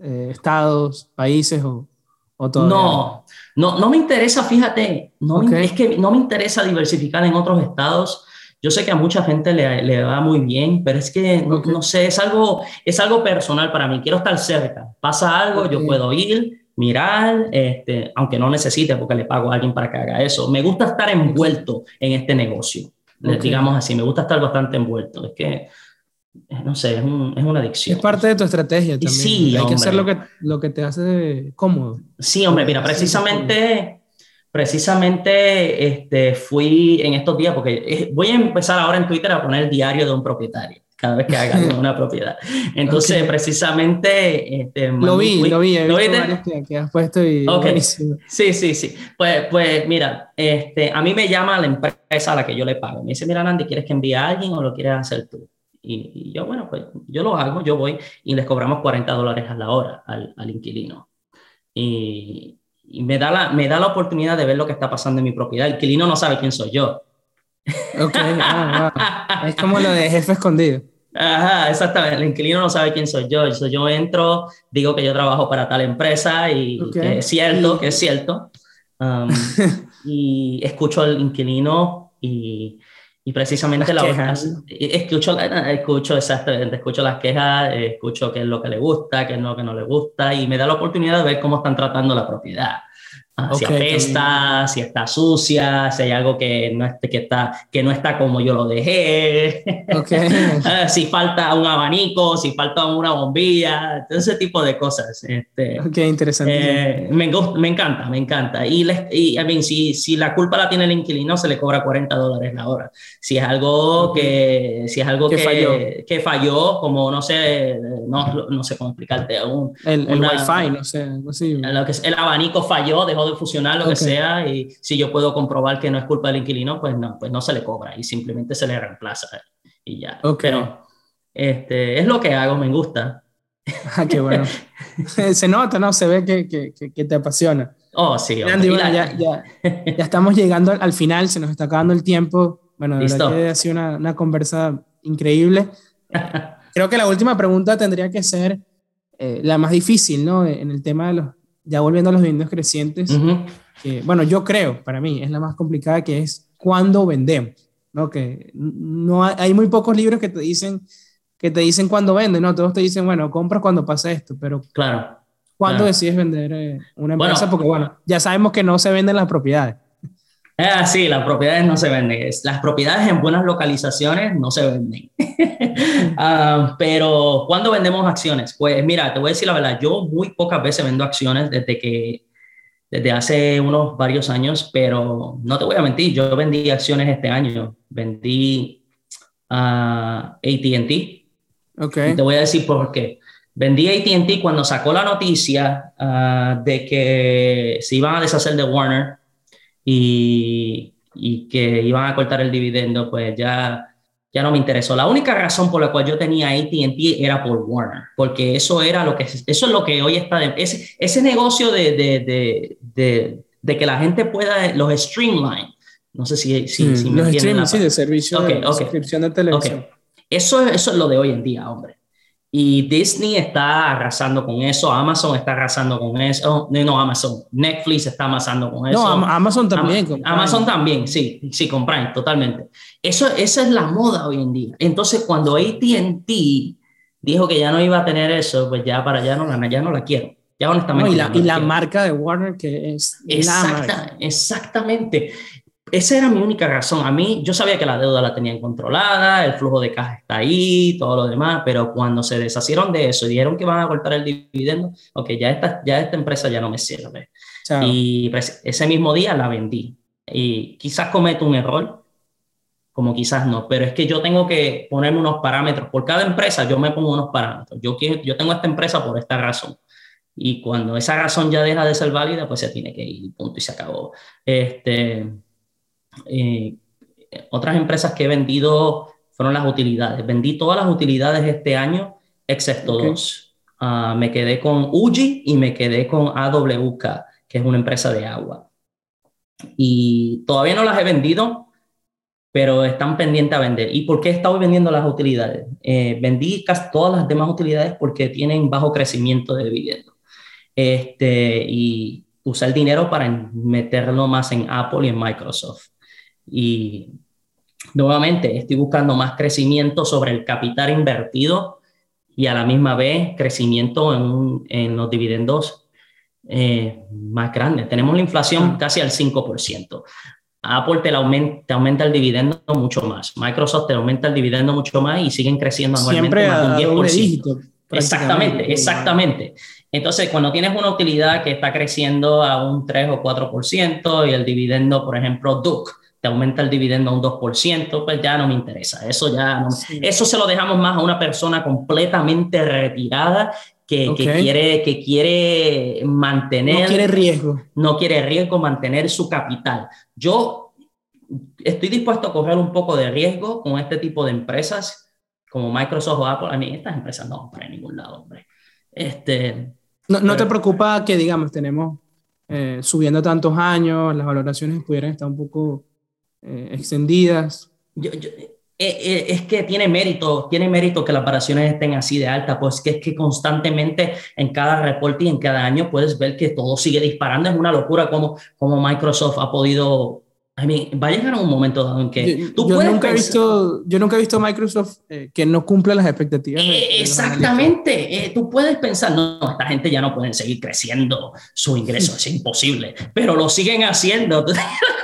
Speaker 1: eh, estados, países o, o todo.
Speaker 2: No, no, no me interesa, fíjate, no es que no me interesa diversificar en otros estados yo sé que a mucha gente le, le va muy bien, pero es que no, sé, es algo, es algo personal para mí. Quiero estar cerca. Pasa algo, yo puedo ir, mirar, este, aunque no necesite porque le pago a alguien para que haga eso. Me gusta estar envuelto en este negocio, digamos así. Me gusta estar bastante envuelto. Es que, no sé, es, es una adicción.
Speaker 1: Es parte de tu estrategia también.
Speaker 2: Sí,
Speaker 1: Hay que hacer lo que, lo que te hace cómodo.
Speaker 2: Sí, hombre, mira, precisamente precisamente este, fui en estos días, porque voy a empezar ahora en Twitter a poner el diario de un propietario cada vez que haga una propiedad. Entonces, precisamente... Este,
Speaker 1: lo vi, lo vi, he que, has puesto y
Speaker 2: Sí, sí, sí. Pues, pues mira, este, a mí me llama la empresa a la que yo le pago. Me dice, mira, Nandi, ¿quieres que envíe a alguien o lo quieres hacer tú? Y, y, yo, bueno, pues yo lo hago, yo voy y les cobramos 40 dólares a la hora al, al inquilino. Y, y me da, la, me da la oportunidad de ver lo que está pasando en mi propiedad. El inquilino no sabe quién soy yo.
Speaker 1: Ok, ah, es como lo de jefe escondido.
Speaker 2: Ajá, exactamente. El inquilino no sabe quién soy yo. Yo, yo entro, digo que yo trabajo para tal empresa y que es cierto, que es cierto. Um, y escucho al inquilino y, y precisamente las la escucho, escucho, exactamente, escucho las quejas, escucho qué es lo que le gusta, qué es lo que no le gusta y me da la oportunidad de ver cómo están tratando la propiedad. Ah, si apesta, si está sucia, si hay algo que no, que está, que no está como yo lo dejé, okay. Ah, si falta un abanico, si falta una bombilla, ese tipo de cosas. Este,
Speaker 1: ok, interesante.
Speaker 2: Eh, me, me, encanta, me encanta. Y, les, y I si, si la culpa la tiene el inquilino, se le cobra 40 dólares la hora. Si es algo que, si es algo que, falló. que falló, como no sé, no, no sé cómo explicarte aún.
Speaker 1: El, el wifi, no sé,
Speaker 2: Lo que, el abanico falló, dejó de funcionar, lo que sea, y si yo puedo comprobar que no es culpa del inquilino, pues no, pues no se le cobra y simplemente se le reemplaza y ya. Pero este, es lo que hago, me gusta.
Speaker 1: Ah, qué bueno. se nota, ¿no? Se ve que, que, que te apasiona.
Speaker 2: Oh, sí.
Speaker 1: ya, ya, ya, estamos llegando al final, se nos está acabando el tiempo. Bueno, de verdad que ha sido una, una conversa increíble. Creo que la última pregunta tendría que ser eh, la más difícil, ¿no? En el tema de los, ya volviendo a los vendidos crecientes, bueno, yo creo, para mí, es la más complicada, que es cuándo vendemos, ¿no? Que no hay, muy pocos libros que te dicen que te dicen cuándo venden, ¿no? Todos te dicen, bueno, compras cuando pasa esto, pero
Speaker 2: claro,
Speaker 1: ¿cuándo decides vender eh, una empresa? Porque, bueno, ya sabemos que no se venden las propiedades.
Speaker 2: Ah, sí, las propiedades no se venden. Las propiedades en buenas localizaciones no se venden. Ah, pero, ¿cuándo vendemos acciones? Pues mira, te voy a decir la verdad, yo muy pocas veces vendo acciones desde que, desde hace unos varios años, pero no te voy a mentir, yo vendí acciones este año. Vendí a ATT.
Speaker 1: Ok.
Speaker 2: Y te voy a decir por qué. Vendí ATT cuando sacó la noticia ah, de que se iban a deshacer de Warner y, y, que iban a cortar el dividendo, pues ya, ya no me interesó. La única razón por la cual yo tenía ATT era por Warner, porque eso era lo que eso es lo que hoy está de, ese, ese negocio de, de, de, de, que la gente pueda los streamline. No sé si, si,
Speaker 1: si me los streaming, sí, de servicio okay, de okay. suscripción de televisión.
Speaker 2: Okay. Eso, eso es lo de hoy en día, hombre. Y Disney está arrasando con eso, Amazon está arrasando con eso, no, no Amazon, Netflix está arrasando con eso.
Speaker 1: No, Amazon también.
Speaker 2: Am Amazon también, sí, sí, con Prime, totalmente. Eso, esa es la moda hoy en día. Entonces, cuando ATT dijo que ya no iba a tener eso, pues ya para allá no la, ya no la quiero. Ya honestamente.
Speaker 1: No, y, la, y la marca de Warner, que es.
Speaker 2: Exacta,
Speaker 1: la marca.
Speaker 2: Exactamente esa era mi única razón. A mí, yo sabía que la deuda la tenían controlada, el flujo de caja está ahí, todo lo demás, pero cuando se deshacieron de eso y dijeron que van a cortar el dividendo, ok, ya esta, ya esta empresa ya no me sirve. Chao. Y pues, ese mismo día la vendí. Y quizás cometo un error, como quizás no, pero es que yo tengo que ponerme unos parámetros. Por cada empresa yo me pongo unos parámetros. Yo, quiero, yo tengo esta empresa por esta razón. Y cuando esa razón ya deja de ser válida, pues se tiene que ir, punto, y se acabó. Este, eh, otras empresas que he vendido fueron las utilidades. Vendí todas las utilidades este año, excepto okay. dos. Uh, me quedé con UGI y me quedé con AWK, que es una empresa de agua. Y todavía no las he vendido, pero están pendientes a vender. ¿Y por qué he estado vendiendo las utilidades? Eh, vendí casi todas las demás utilidades porque tienen bajo crecimiento de dividendo. Este, y usé el dinero para meterlo más en Apple y en Microsoft. Y nuevamente estoy buscando más crecimiento sobre el capital invertido y a la misma vez crecimiento en, en los dividendos eh, más grandes. Tenemos la inflación casi al 5%. Apple te, aumenta, te aumenta el dividendo mucho más. Microsoft te aumenta el dividendo mucho más y siguen creciendo anualmente
Speaker 1: Siempre
Speaker 2: más de un 10%.
Speaker 1: Dígito,
Speaker 2: exactamente, exactamente. Entonces, cuando tienes una utilidad que está creciendo a un 3 o 4% y el dividendo, por ejemplo, Duke, te aumenta el dividendo a un 2%, pues ya no me interesa. Eso ya no, sí. eso se lo dejamos más a una persona completamente retirada que, okay. que, quiere, que quiere mantener...
Speaker 1: No quiere riesgo.
Speaker 2: No quiere riesgo, mantener su capital. Yo estoy dispuesto a correr un poco de riesgo con este tipo de empresas como Microsoft o Apple. A mí estas empresas no para ningún lado, hombre. Este,
Speaker 1: no, no te preocupa que, digamos, tenemos eh, subiendo tantos años, las valoraciones pudieran estar un poco eh, extendidas.
Speaker 2: Yo, yo, eh, eh, es que tiene mérito, tiene mérito que las variaciones estén así de altas, pues que es que constantemente en cada reporte y en cada año puedes ver que todo sigue disparando. Es una locura como, como Microsoft ha podido I mean, va a llegar un momento dado en que
Speaker 1: yo, tú yo puedes nunca pensar, he visto yo nunca he visto Microsoft eh, que no cumple las expectativas
Speaker 2: eh, de, de exactamente eh, tú puedes pensar no esta gente ya no pueden seguir creciendo su ingreso es imposible pero lo siguen haciendo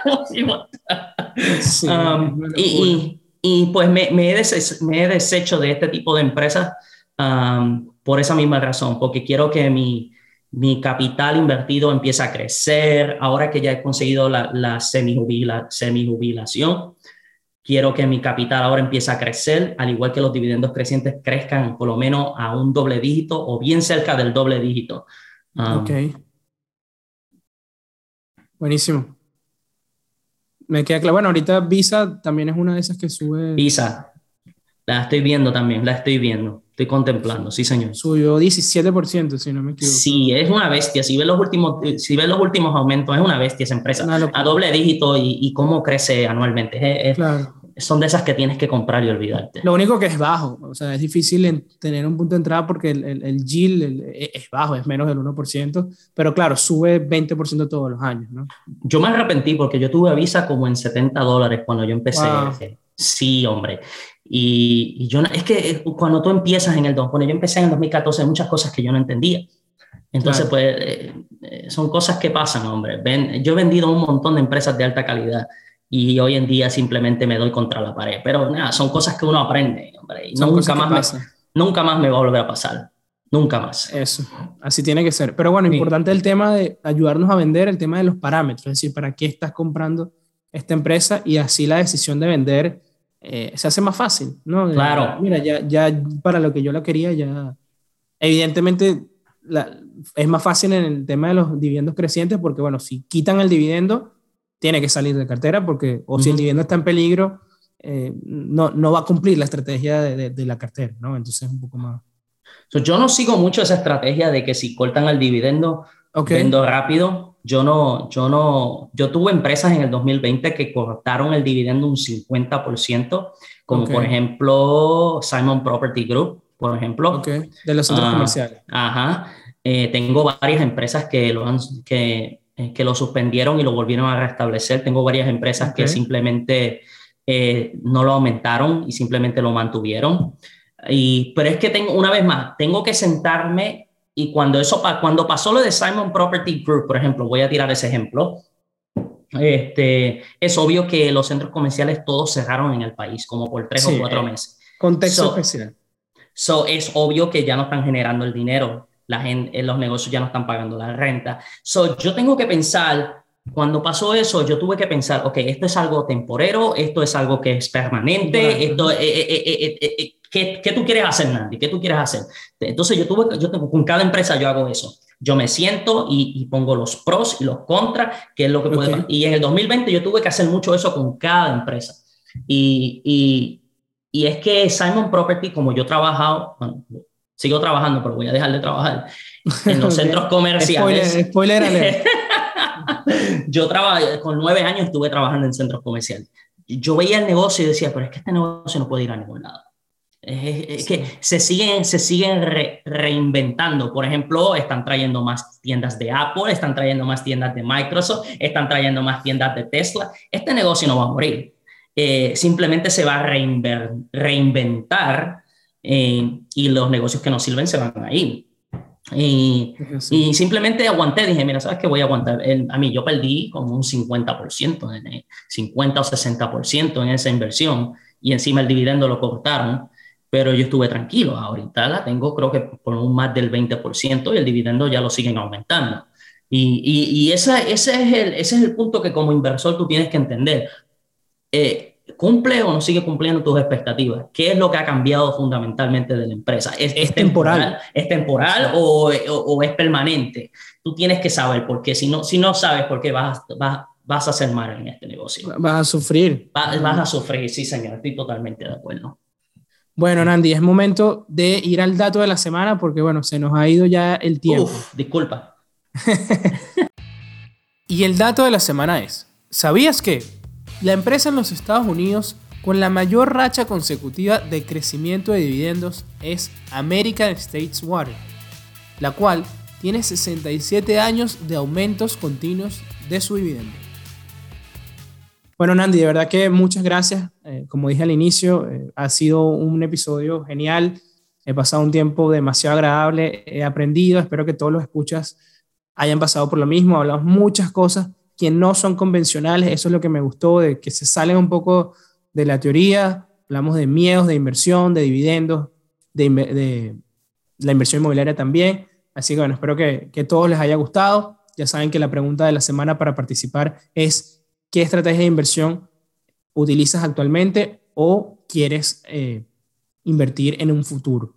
Speaker 2: sí, um, y, y, y, pues me, me, he des, me, he deshecho de este tipo de empresas um, por esa misma razón porque quiero que mi mi capital invertido empieza a crecer, ahora que ya he conseguido la, la semi-jubilación, semi quiero que mi capital ahora empiece a crecer, al igual que los dividendos crecientes crezcan por lo menos a un doble dígito o bien cerca del doble dígito.
Speaker 1: Um, ok. Buenísimo. Me queda claro. Bueno, ahorita Visa también es una de esas que sube.
Speaker 2: Visa. La estoy viendo también, la estoy viendo. Estoy contemplando, sí, señor.
Speaker 1: Subió 17%, si no me equivoco.
Speaker 2: Sí, es una bestia. Si ves los últimos, si ves los últimos aumentos, es una bestia esa empresa. a doble dígito y, y, cómo crece anualmente. Es, es, claro. Son de esas que tienes que comprar y olvidarte.
Speaker 1: Lo único que es bajo. O sea, es difícil en tener un punto de entrada porque el, el, el yield el, es bajo, es menos del 1%. Pero claro, sube 20% todos los años, ¿no?
Speaker 2: Yo me arrepentí porque yo tuve Visa como en 70 dólares cuando yo empecé. Wow. Sí, hombre. Y, y, yo, es que cuando tú empiezas en el, bueno, yo empecé en el 2014, hay muchas cosas que yo no entendía. Entonces, claro. pues, eh, son cosas que pasan, hombre. Ven, yo he vendido un montón de empresas de alta calidad y hoy en día simplemente me doy contra la pared. Pero nada, son cosas que uno aprende, hombre. Y nunca más, me, nunca más me va a volver a pasar. Nunca más.
Speaker 1: Eso, así tiene que ser. Pero bueno, importante el tema de ayudarnos a vender, el tema de los parámetros, es decir, para qué estás comprando esta empresa y así la decisión de vender eh, se hace más fácil, ¿no?
Speaker 2: Claro.
Speaker 1: Mira, ya, ya para lo que yo la quería, ya. Evidentemente, es más fácil en el tema de los dividendos crecientes porque, bueno, si quitan el dividendo, tiene que salir de cartera porque, o si el dividendo está en peligro, eh, no, no va a cumplir la estrategia de, de, la cartera, ¿no? Entonces es un poco más...
Speaker 2: yo no sigo mucho esa estrategia de que si cortan el dividendo, vendo rápido. Yo no, yo no, yo tuve empresas en el 2020 que cortaron el dividendo un 50%, como por ejemplo Simon Property Group, por ejemplo.
Speaker 1: De los centros ah, comerciales.
Speaker 2: Ajá. Eh, tengo varias empresas que lo, han, que, eh, que lo suspendieron y lo volvieron a restablecer. Tengo varias empresas que simplemente eh, no lo aumentaron y simplemente lo mantuvieron. Y, pero es que tengo, una vez más, tengo que sentarme y cuando, eso, cuando pasó lo de Simon Property Group, por ejemplo, voy a tirar ese ejemplo, este, es obvio que los centros comerciales todos cerraron en el país, como por tres o cuatro meses.
Speaker 1: Contexto especial.
Speaker 2: So, es obvio que ya no están generando el dinero, la gente, los negocios ya no están pagando la renta. So, yo tengo que pensar cuando pasó eso, yo tuve que pensar, ok, esto es algo temporero, esto es algo que es permanente, esto, eh, eh, eh, ¿qué, ¿qué, tú quieres hacer, Nandy? ¿Qué tú quieres hacer? Entonces yo tuve, yo tengo, con cada empresa yo hago eso. Yo me siento y, y pongo los pros y los contras, que es lo que puede Y en el 2020 yo tuve que hacer mucho eso con cada empresa. Y, y, y es que Simon Property, como yo he trabajado, bueno, sigo trabajando, pero voy a dejar de trabajar en los centros comerciales.
Speaker 1: Spoiler, spoiler
Speaker 2: yo trabajé, con nueve años estuve trabajando en centros comerciales. Yo veía el negocio y decía, pero es que este negocio no puede ir a ningún lado. Es, que se siguen, se siguen reinventando. Por ejemplo, están trayendo más tiendas de Apple, están trayendo más tiendas de Microsoft, están trayendo más tiendas de Tesla. Este negocio no va a morir. Eh, simplemente se va a reinventar eh, y los negocios que no sirven se van a ir. Y, y, simplemente aguanté, dije, mira, ¿sabes qué? Voy a aguantar. a mí yo perdí como un 50%, 50 o 60% en esa inversión y encima el dividendo lo cortaron, pero yo estuve tranquilo. Ahorita la tengo creo que por un más del 20% y el dividendo ya lo siguen aumentando. Y, y, y esa, ese, es el, ese es el punto que como inversor tú tienes que entender. Eh, ¿Cumple o no sigue cumpliendo tus expectativas? ¿Qué es lo que ha cambiado fundamentalmente de la empresa? ¿Es, temporal? ¿Es temporal o, o, es permanente? Tú tienes que saber, porque si no, si no sabes por qué vas, vas, vas a hacer mal en este negocio.
Speaker 1: Vas a sufrir.
Speaker 2: Vas, vas a sufrir, sí, señor, estoy totalmente de acuerdo.
Speaker 1: Bueno, Nandi, es momento de ir al dato de la semana porque, bueno, se nos ha ido ya el tiempo. Uf,
Speaker 2: disculpa.
Speaker 1: y el dato de la semana es, ¿sabías que la empresa en los Estados Unidos con la mayor racha consecutiva de crecimiento de dividendos es American States Water, la cual tiene 67 años de aumentos continuos de su dividendo. Bueno, Nandi, de verdad que muchas gracias. Eh, como dije al inicio, eh, ha sido un episodio genial. He pasado un tiempo demasiado agradable, he aprendido, espero que todos los escuchas hayan pasado por lo mismo. Hablamos muchas cosas que no son convencionales. Eso es lo que me gustó, de que se salen un poco de la teoría. Hablamos de miedos, de inversión, de dividendos, de, la inversión inmobiliaria también. Así que bueno, espero que, que todos les haya gustado. Ya saben que la pregunta de la semana para participar es, ¿qué estrategia de inversión utilizas actualmente o quieres eh, invertir en un futuro?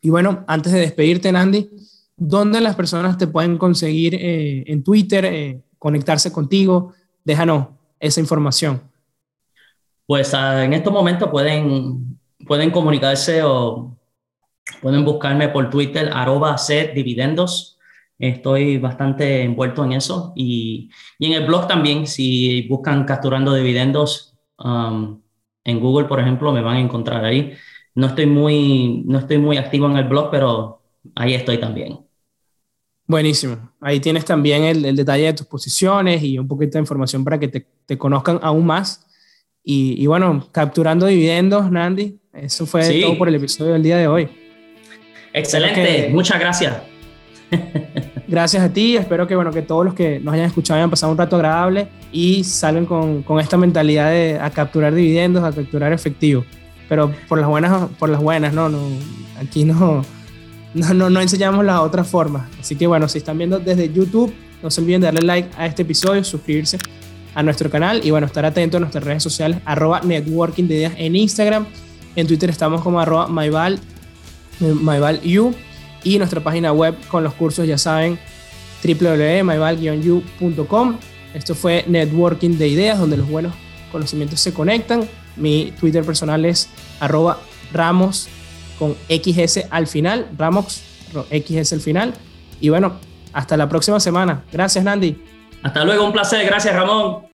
Speaker 1: Y bueno, antes de despedirte, Nandi, ¿dónde las personas te pueden conseguir eh, en Twitter, eh, conectarse contigo? Déjanos esa información.
Speaker 2: Pues ah, en estos momentos pueden, pueden comunicarse o pueden buscarme por Twitter, arroba dividendos. Estoy bastante envuelto en eso. Y, y, en el blog también, si buscan capturando dividendos um, en Google, por ejemplo, me van a encontrar ahí. No estoy muy, no estoy muy activo en el blog, pero ahí estoy también.
Speaker 1: Buenísimo. Ahí tienes también el, detalle de tus posiciones y un poquito de información para que te, conozcan aún más. Y, bueno, capturando dividendos, Nandi. Eso fue todo por el episodio del día de hoy.
Speaker 2: Excelente. Muchas gracias.
Speaker 1: gracias a ti. Espero que, bueno, que todos los que nos hayan escuchado hayan pasado un rato agradable y salgan con, con esta mentalidad de a capturar dividendos, a capturar efectivo. Pero por las buenas, por las buenas, no, no, aquí no, no, enseñamos las otras formas. Así que bueno, si están viendo desde YouTube, no se olviden de darle like a este episodio, suscribirse a nuestro canal y bueno, estar atento a nuestras redes sociales, arroba networking de ideas en Instagram. En Twitter estamos como arroba myval, myvalu y nuestra página web con los cursos, ya saben, www.myval-u.com. Esto fue Networking de Ideas, donde los buenos conocimientos se conectan. Mi Twitter personal es arroba ramos con XS al final, Ramos XS al final. Y bueno, hasta la próxima semana. Gracias, Nandi.
Speaker 2: Hasta luego, un placer. Gracias, Ramón.